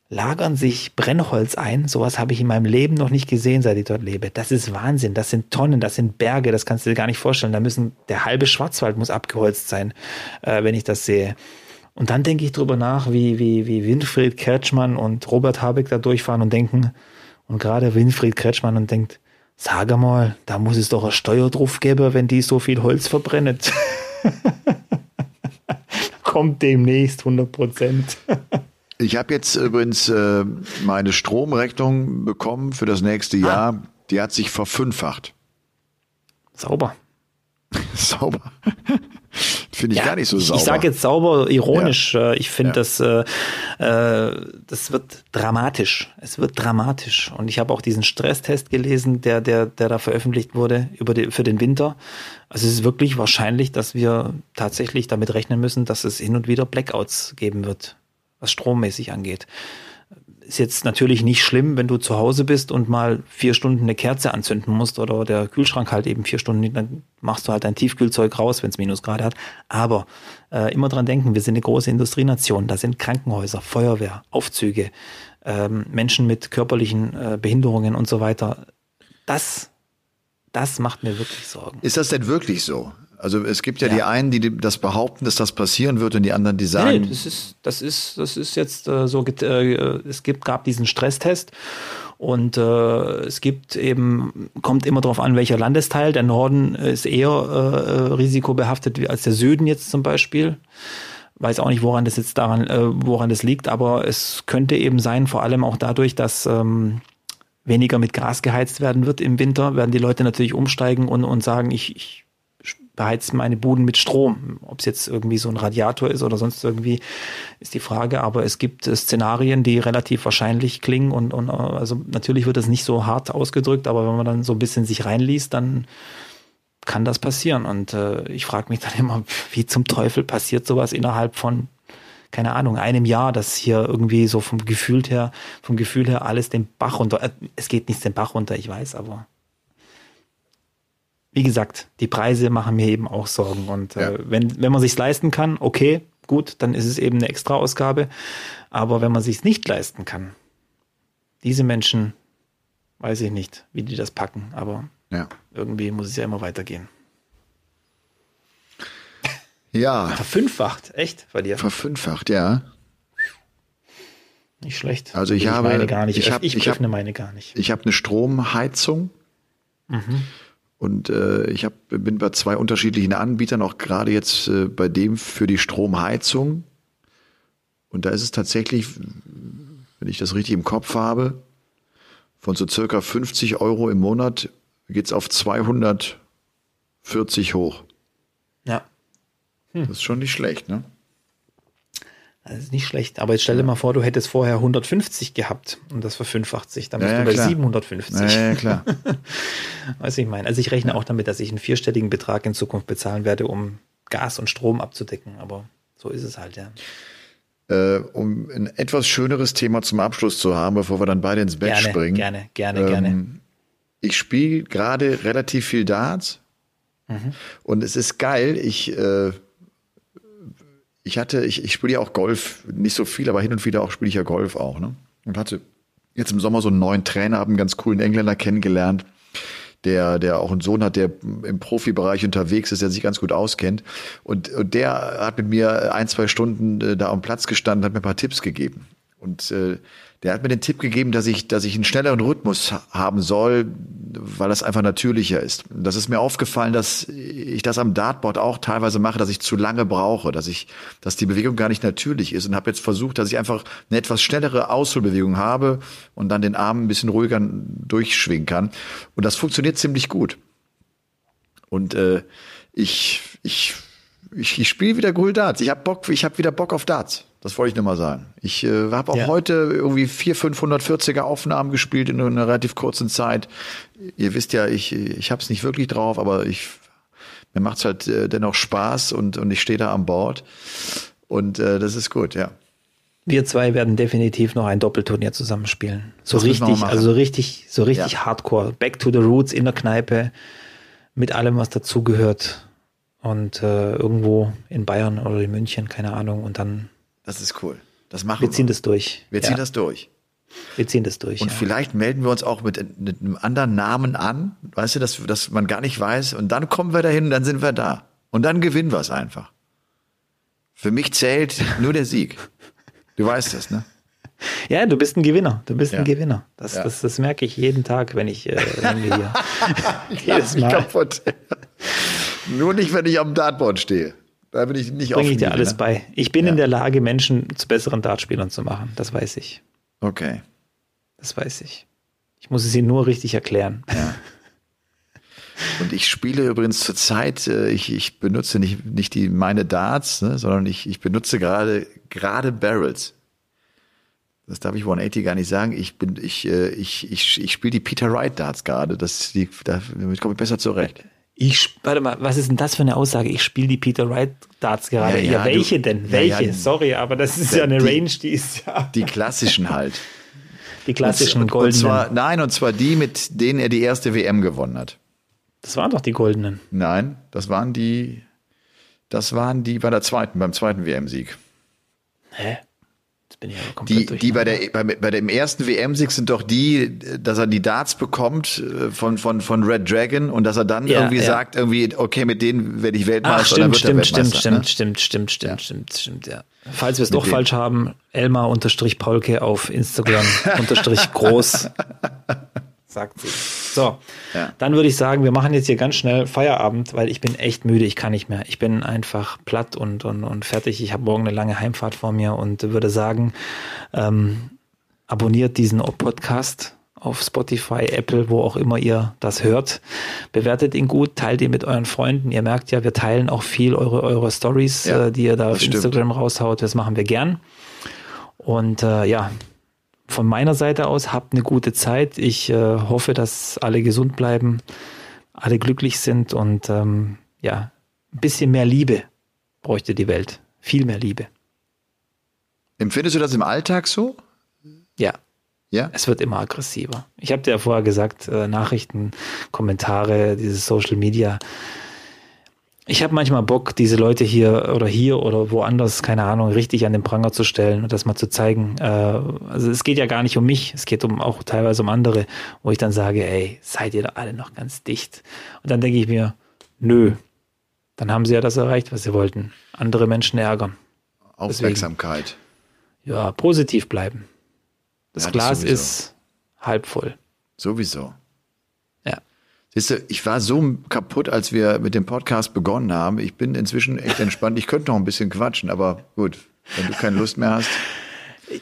lagern sich Brennholz ein. Sowas habe ich in meinem Leben noch nicht gesehen, seit ich dort lebe. Das ist Wahnsinn. Das sind Tonnen, das sind Berge, das kannst du dir gar nicht vorstellen. Da müssen, der halbe Schwarzwald muss abgeholzt sein, äh, wenn ich das sehe. Und dann denke ich drüber nach, wie, wie, wie Winfried Kretschmann und Robert Habeck da durchfahren und denken, und gerade Winfried Kretschmann und denkt, sag mal, da muss es doch eine Steuer drauf geben, wenn die so viel Holz verbrennen. Kommt demnächst 100 Prozent. Ich habe jetzt übrigens äh, meine Stromrechnung bekommen für das nächste Jahr. Die hat sich verfünffacht. Sauber. Sauber. Finde ich gar nicht so sauber. Ich sage jetzt sauber, ironisch. Äh, Ich finde, Ja. das, äh, äh, das wird dramatisch. Es wird dramatisch. Und ich habe auch diesen Stresstest gelesen, der, der, der da veröffentlicht wurde über die, für den Winter. Also es ist wirklich wahrscheinlich, dass wir tatsächlich damit rechnen müssen, dass es hin und wieder Blackouts geben wird, was strommäßig angeht. Ist jetzt natürlich nicht schlimm, wenn du zu Hause bist und mal vier Stunden eine Kerze anzünden musst oder der Kühlschrank halt eben vier Stunden, dann machst du halt dein Tiefkühlzeug raus, wenn es Minusgrade hat. Aber äh, immer dran denken, wir sind eine große Industrienation, da sind Krankenhäuser, Feuerwehr, Aufzüge, ähm, Menschen mit körperlichen äh, Behinderungen und so weiter. Das, das macht mir wirklich Sorgen. Ist das denn wirklich so? Also es gibt ja, Ja. die einen, die das behaupten, dass das passieren wird und die anderen, die sagen, Nee, das ist, das ist, das ist jetzt äh, so, äh, es gibt, gab diesen Stresstest und äh, es gibt eben, kommt immer darauf an, welcher Landesteil. Der Norden ist eher äh, äh, risikobehaftet als der Süden jetzt zum Beispiel. Weiß auch nicht, woran das jetzt daran, äh, woran das liegt, aber es könnte eben sein, vor allem auch dadurch, dass ähm, weniger mit Gas geheizt werden wird im Winter, werden die Leute natürlich umsteigen und, und sagen, ich, ich beheize meine Buden mit Strom. Ob es jetzt irgendwie so ein Radiator ist oder sonst irgendwie, ist die Frage. Aber es gibt äh, Szenarien, die relativ wahrscheinlich klingen und, und äh, also natürlich wird das nicht so hart ausgedrückt, aber wenn man dann so ein bisschen sich reinliest, dann kann das passieren. Und äh, ich frage mich dann immer, wie zum Teufel passiert sowas innerhalb von keine Ahnung, einem Jahr, dass hier irgendwie so vom Gefühl her, vom Gefühl her alles den Bach runter. Äh, es geht nicht den Bach runter, ich weiß, aber wie gesagt, die Preise machen mir eben auch Sorgen. Und Ja. äh, wenn, wenn man sich's leisten kann, okay, gut, dann ist es eben eine Extraausgabe. Aber wenn man sich's nicht leisten kann, diese Menschen, weiß ich nicht, wie die das packen, aber ja. irgendwie muss es ja immer weitergehen. Ja, Verfünffacht, echt bei dir? verfünffacht, ja. Nicht schlecht. Also ich habe- meine gar nicht. ich Ich, hab- ich ich hab- öffne meine gar nicht. Ich habe eine Stromheizung und äh, ich hab, bin bei zwei unterschiedlichen Anbietern, auch gerade jetzt äh, bei dem für die Stromheizung. Und da ist es tatsächlich, wenn ich das richtig im Kopf habe, von so circa 50 Euro im Monat geht's auf 240 hoch. Ja, Das ist schon nicht schlecht, ne? Das ist nicht schlecht. Aber jetzt stell dir mal vor, du hättest vorher 150 gehabt und das verfünffacht sich. Dann Ja, bist ja, du bei klar. 750. Ja, ja, klar. Weiß ich meine. Also ich rechne auch damit, dass ich einen vierstelligen Betrag in Zukunft bezahlen werde, um Gas und Strom abzudecken. Aber so ist es halt, ja. äh, um ein etwas schöneres Thema zum Abschluss zu haben, bevor wir dann beide ins Bett Gerne, springen. gerne, gerne, Ähm, gerne. Ich spiele gerade relativ viel Darts Mhm. und es ist geil. Ich, äh, ich hatte, ich, ich spiele ja auch Golf, nicht so viel, aber hin und wieder auch spiele ich ja Golf auch. Ne? Und hatte jetzt im Sommer so einen neuen Trainer, habe einen ganz coolen Engländer kennengelernt, der, der auch einen Sohn hat, der im Profibereich unterwegs ist, der sich ganz gut auskennt. Und, und der hat mit mir ein, zwei Stunden äh, da am Platz gestanden, hat mir ein paar Tipps gegeben. Und äh, der hat mir den Tipp gegeben, dass ich, dass ich einen schnelleren Rhythmus ha- haben soll, weil das einfach natürlicher ist. Und das ist mir aufgefallen, dass ich das am Dartboard auch teilweise mache, dass ich zu lange brauche, dass ich, dass die Bewegung gar nicht natürlich ist und habe jetzt versucht, dass ich einfach eine etwas schnellere Ausholbewegung habe und dann den Arm ein bisschen ruhiger durchschwingen kann. Und das funktioniert ziemlich gut. Und äh, ich, ich, ich, ich spiele wieder cool Darts. Ich habe Bock, ich habe wieder Bock auf Darts. Das wollte ich nur mal sagen. Ich äh, habe auch Ja. heute irgendwie vier 540er Aufnahmen gespielt in einer relativ kurzen Zeit. Ihr wisst ja, ich, ich habe es nicht wirklich drauf, aber ich mir macht's halt äh, dennoch Spaß und, und ich stehe da an Bord. Und äh, das ist gut, ja. Wir zwei werden definitiv noch ein Doppelturnier zusammenspielen. So Das richtig, also so richtig, so richtig Ja. hardcore. Back to the roots in der Kneipe mit allem, was dazugehört. Und äh, irgendwo in Bayern oder in München, keine Ahnung. Und dann, Das ist cool. Das machen wir wir. ziehen das durch. wir ziehen ja, das durch. wir ziehen das durch. Und ja. vielleicht melden wir uns auch mit, mit einem anderen Namen an, weißt du, dass, dass man gar nicht weiß. Und dann kommen wir dahin und dann sind wir da. Und dann gewinnen wir es einfach. Für mich zählt nur der Sieg. Du weißt das, ne? Ja, du bist ein Gewinner. Du bist Ja. ein Gewinner. Das, Ja. das, das merke ich jeden Tag, wenn ich, äh, wenn hier. Jedes mich Mal kaputt. nur nicht, wenn ich am Dartboard stehe. Da bin ich nicht bringe ich dir alles ne? bei. Ich bin Ja. in der Lage, Menschen zu besseren Dartspielern zu machen. Das weiß ich. Okay. Das weiß ich. Ich muss es ihnen nur richtig erklären. Und ich spiele übrigens zurzeit, äh, ich, ich benutze nicht, nicht die meine Darts, ne, sondern ich, ich benutze gerade gerade Barrels. Das darf ich 180 gar nicht sagen. Ich bin, ich, äh, ich, ich, ich spiele die Peter Wright Darts gerade. Das ist die, damit komme ich besser zurecht. Ich, warte mal, was ist denn das für eine Aussage? Ich spiele die Peter Wright Darts gerade. Ja, Ja, ja, welche du- denn? Welche? ja. Sorry, aber das ist Ja, eine die- Range, die ist ja Die klassischen halt. die klassischen und, und goldenen. zwar, nein, und zwar die, mit denen er die erste WM gewonnen hat. das waren doch die goldenen. Nein, das waren die, das waren die bei der zweiten, beim zweiten WM-Sieg. Hä? Die, die bei, der, bei, bei dem ersten WM-Sieg sind doch die, dass er die Darts bekommt äh, von, von, von Red Dragon und dass er dann Ja, irgendwie ja. sagt, irgendwie, okay, mit denen werde ich Weltmeister Ach, stimmt, wird stimmt, stimmt, Weltmeister. stimmt, ne? stimmt, stimmt, stimmt, stimmt, stimmt, ja. Falls wir es doch falsch haben, Elmar unterstrich Paulke auf Instagram unterstrich groß. Sagt sie. So, Ja. dann würde ich sagen, wir machen jetzt hier ganz schnell Feierabend, weil ich bin echt müde, ich kann nicht mehr. Ich bin einfach platt und, und, und fertig. Ich habe morgen eine lange Heimfahrt vor mir und würde sagen, ähm, abonniert diesen Podcast auf Spotify, Apple, wo auch immer ihr das hört. Bewertet ihn gut, teilt ihn mit euren Freunden. Ihr merkt ja, wir teilen auch viel eure, eure Stories, Ja, äh, die ihr da auf stimmt. Instagram raushaut. Das machen wir gern. Und äh, ja, von meiner Seite aus, habt eine gute Zeit. Ich äh, hoffe, dass alle gesund bleiben, alle glücklich sind und ähm, ja, ein bisschen mehr Liebe bräuchte die Welt. Viel mehr Liebe. Empfindest du das im Alltag so? Ja, Ja? es wird immer aggressiver. Ich habe dir ja vorher gesagt, äh, Nachrichten, Kommentare, dieses Social Media. Ich habe manchmal Bock, diese Leute hier oder hier oder woanders, keine Ahnung, richtig an den Pranger zu stellen und das mal zu zeigen. Äh, also es geht ja gar nicht um mich, es geht um auch teilweise um andere, wo ich dann sage, ey, seid ihr da alle noch ganz dicht? Und dann denke ich mir, nö, dann haben sie ja das erreicht, was sie wollten. Andere Menschen ärgern. Aufmerksamkeit. Ja, positiv bleiben. Das Ja, das Glas sowieso. ist halb voll. Sowieso. Siehst du, ich war so kaputt, als wir mit dem Podcast begonnen haben. Ich bin inzwischen echt entspannt. Ich könnte noch ein bisschen quatschen, aber gut, wenn du keine Lust mehr hast.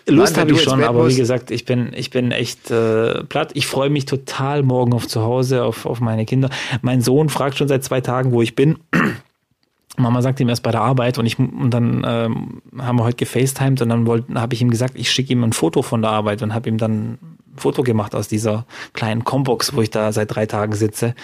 Lust habe ich schon, aber wie gesagt, ich bin, ich bin echt äh, platt. Ich freue mich total morgen auf zu Hause, auf, auf meine Kinder. Mein Sohn fragt schon seit zwei Tagen, wo ich bin. Mama sagt ihm erst bei der Arbeit und ich und dann ähm, haben wir heute gefacetimed und dann habe ich ihm gesagt, ich schicke ihm ein Foto von der Arbeit und habe ihm dann Foto gemacht aus dieser kleinen Combox, wo ich da seit drei Tagen sitze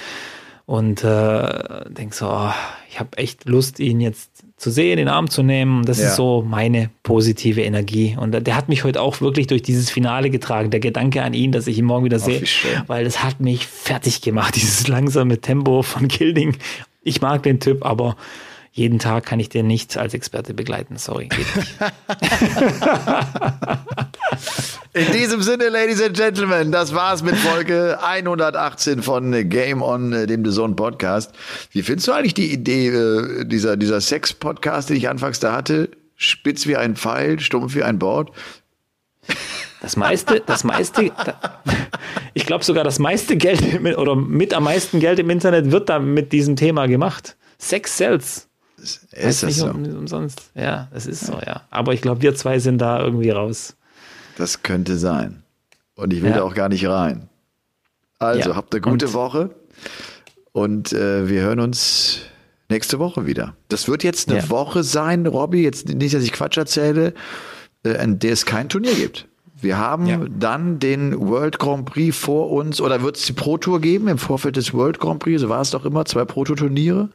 und äh, denk so, oh, ich habe echt Lust, ihn jetzt zu sehen, in den Arm zu nehmen. Das Ja. ist so meine positive Energie. Und der hat mich heute auch wirklich durch dieses Finale getragen. Der Gedanke an ihn, dass ich ihn morgen wieder sehe, weil das hat mich fertig gemacht, dieses langsame Tempo von Gilding. Ich mag den Typ, aber jeden Tag kann ich den nicht als Experte begleiten. Sorry, geht nicht. In diesem Sinne, Ladies and Gentlemen, das war's mit Folge 118 von Game On, äh, dem The Zone Podcast. Wie findest du eigentlich die Idee äh, dieser, dieser Sex-Podcast, den ich anfangs da hatte? Spitz wie ein Pfeil, stumpf wie ein Board. Das meiste, das meiste, ich glaube sogar das meiste Geld oder mit am meisten Geld im Internet wird da mit diesem Thema gemacht. Sex sells. Ist Ist das nicht so? um, umsonst. Ja, das ist so, ja. Aber ich glaube, wir zwei sind da irgendwie raus. Das könnte sein. Und ich will Ja. da auch gar nicht rein. Also, Ja. habt eine gute Und- Woche. Und äh, wir hören uns nächste Woche wieder. Das wird jetzt eine Ja. Woche sein, Robby. Jetzt nicht, dass ich Quatsch erzähle, äh, in der es kein Turnier gibt. Wir haben Ja. dann den World Grand Prix vor uns, oder wird es die Pro Tour geben im Vorfeld des World Grand Prix? So war es doch immer, zwei Pro Tour Turniere.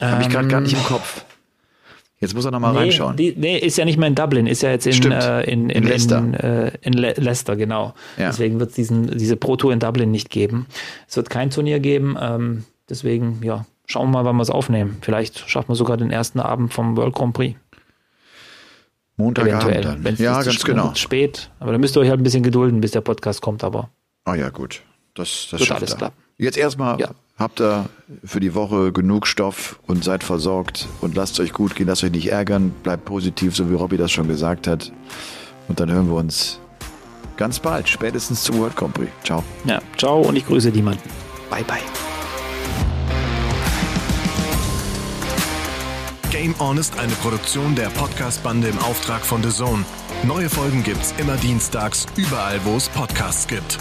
Habe ich gerade gar nicht im Kopf. Jetzt muss er noch mal Ähm. Nee, reinschauen. die, nee, ist ja nicht mehr in Dublin, ist ja jetzt in, äh, in, in, In Leicester. In, äh, in Le Leicester, genau. Ja. Deswegen wird es diese Pro Tour in Dublin nicht geben. Es wird kein Turnier geben. Ähm, deswegen, ja, schauen wir mal, wann wir es aufnehmen. Vielleicht schaffen wir sogar den ersten Abend vom World Grand Prix. Montagabend Eventuell. dann. Ja, ganz genau. spät. Aber da müsst ihr euch halt ein bisschen gedulden, bis der Podcast kommt. Aber Ah ja, gut. Das, das Wird schafft alles er. klappen. Jetzt erstmal Ja. Habt ihr für die Woche genug Stoff und seid versorgt und lasst euch gut gehen, lasst euch nicht ärgern, bleibt positiv, so wie Robby das schon gesagt hat. Und dann hören wir uns ganz bald, spätestens zum World Grand Prix. Ciao. ja, ciao und ich grüße niemanden. Bye, bye. Game On ist eine Produktion der Podcast-Bande im Auftrag von The Zone. Neue Folgen gibt's immer dienstags, überall, wo es Podcasts gibt.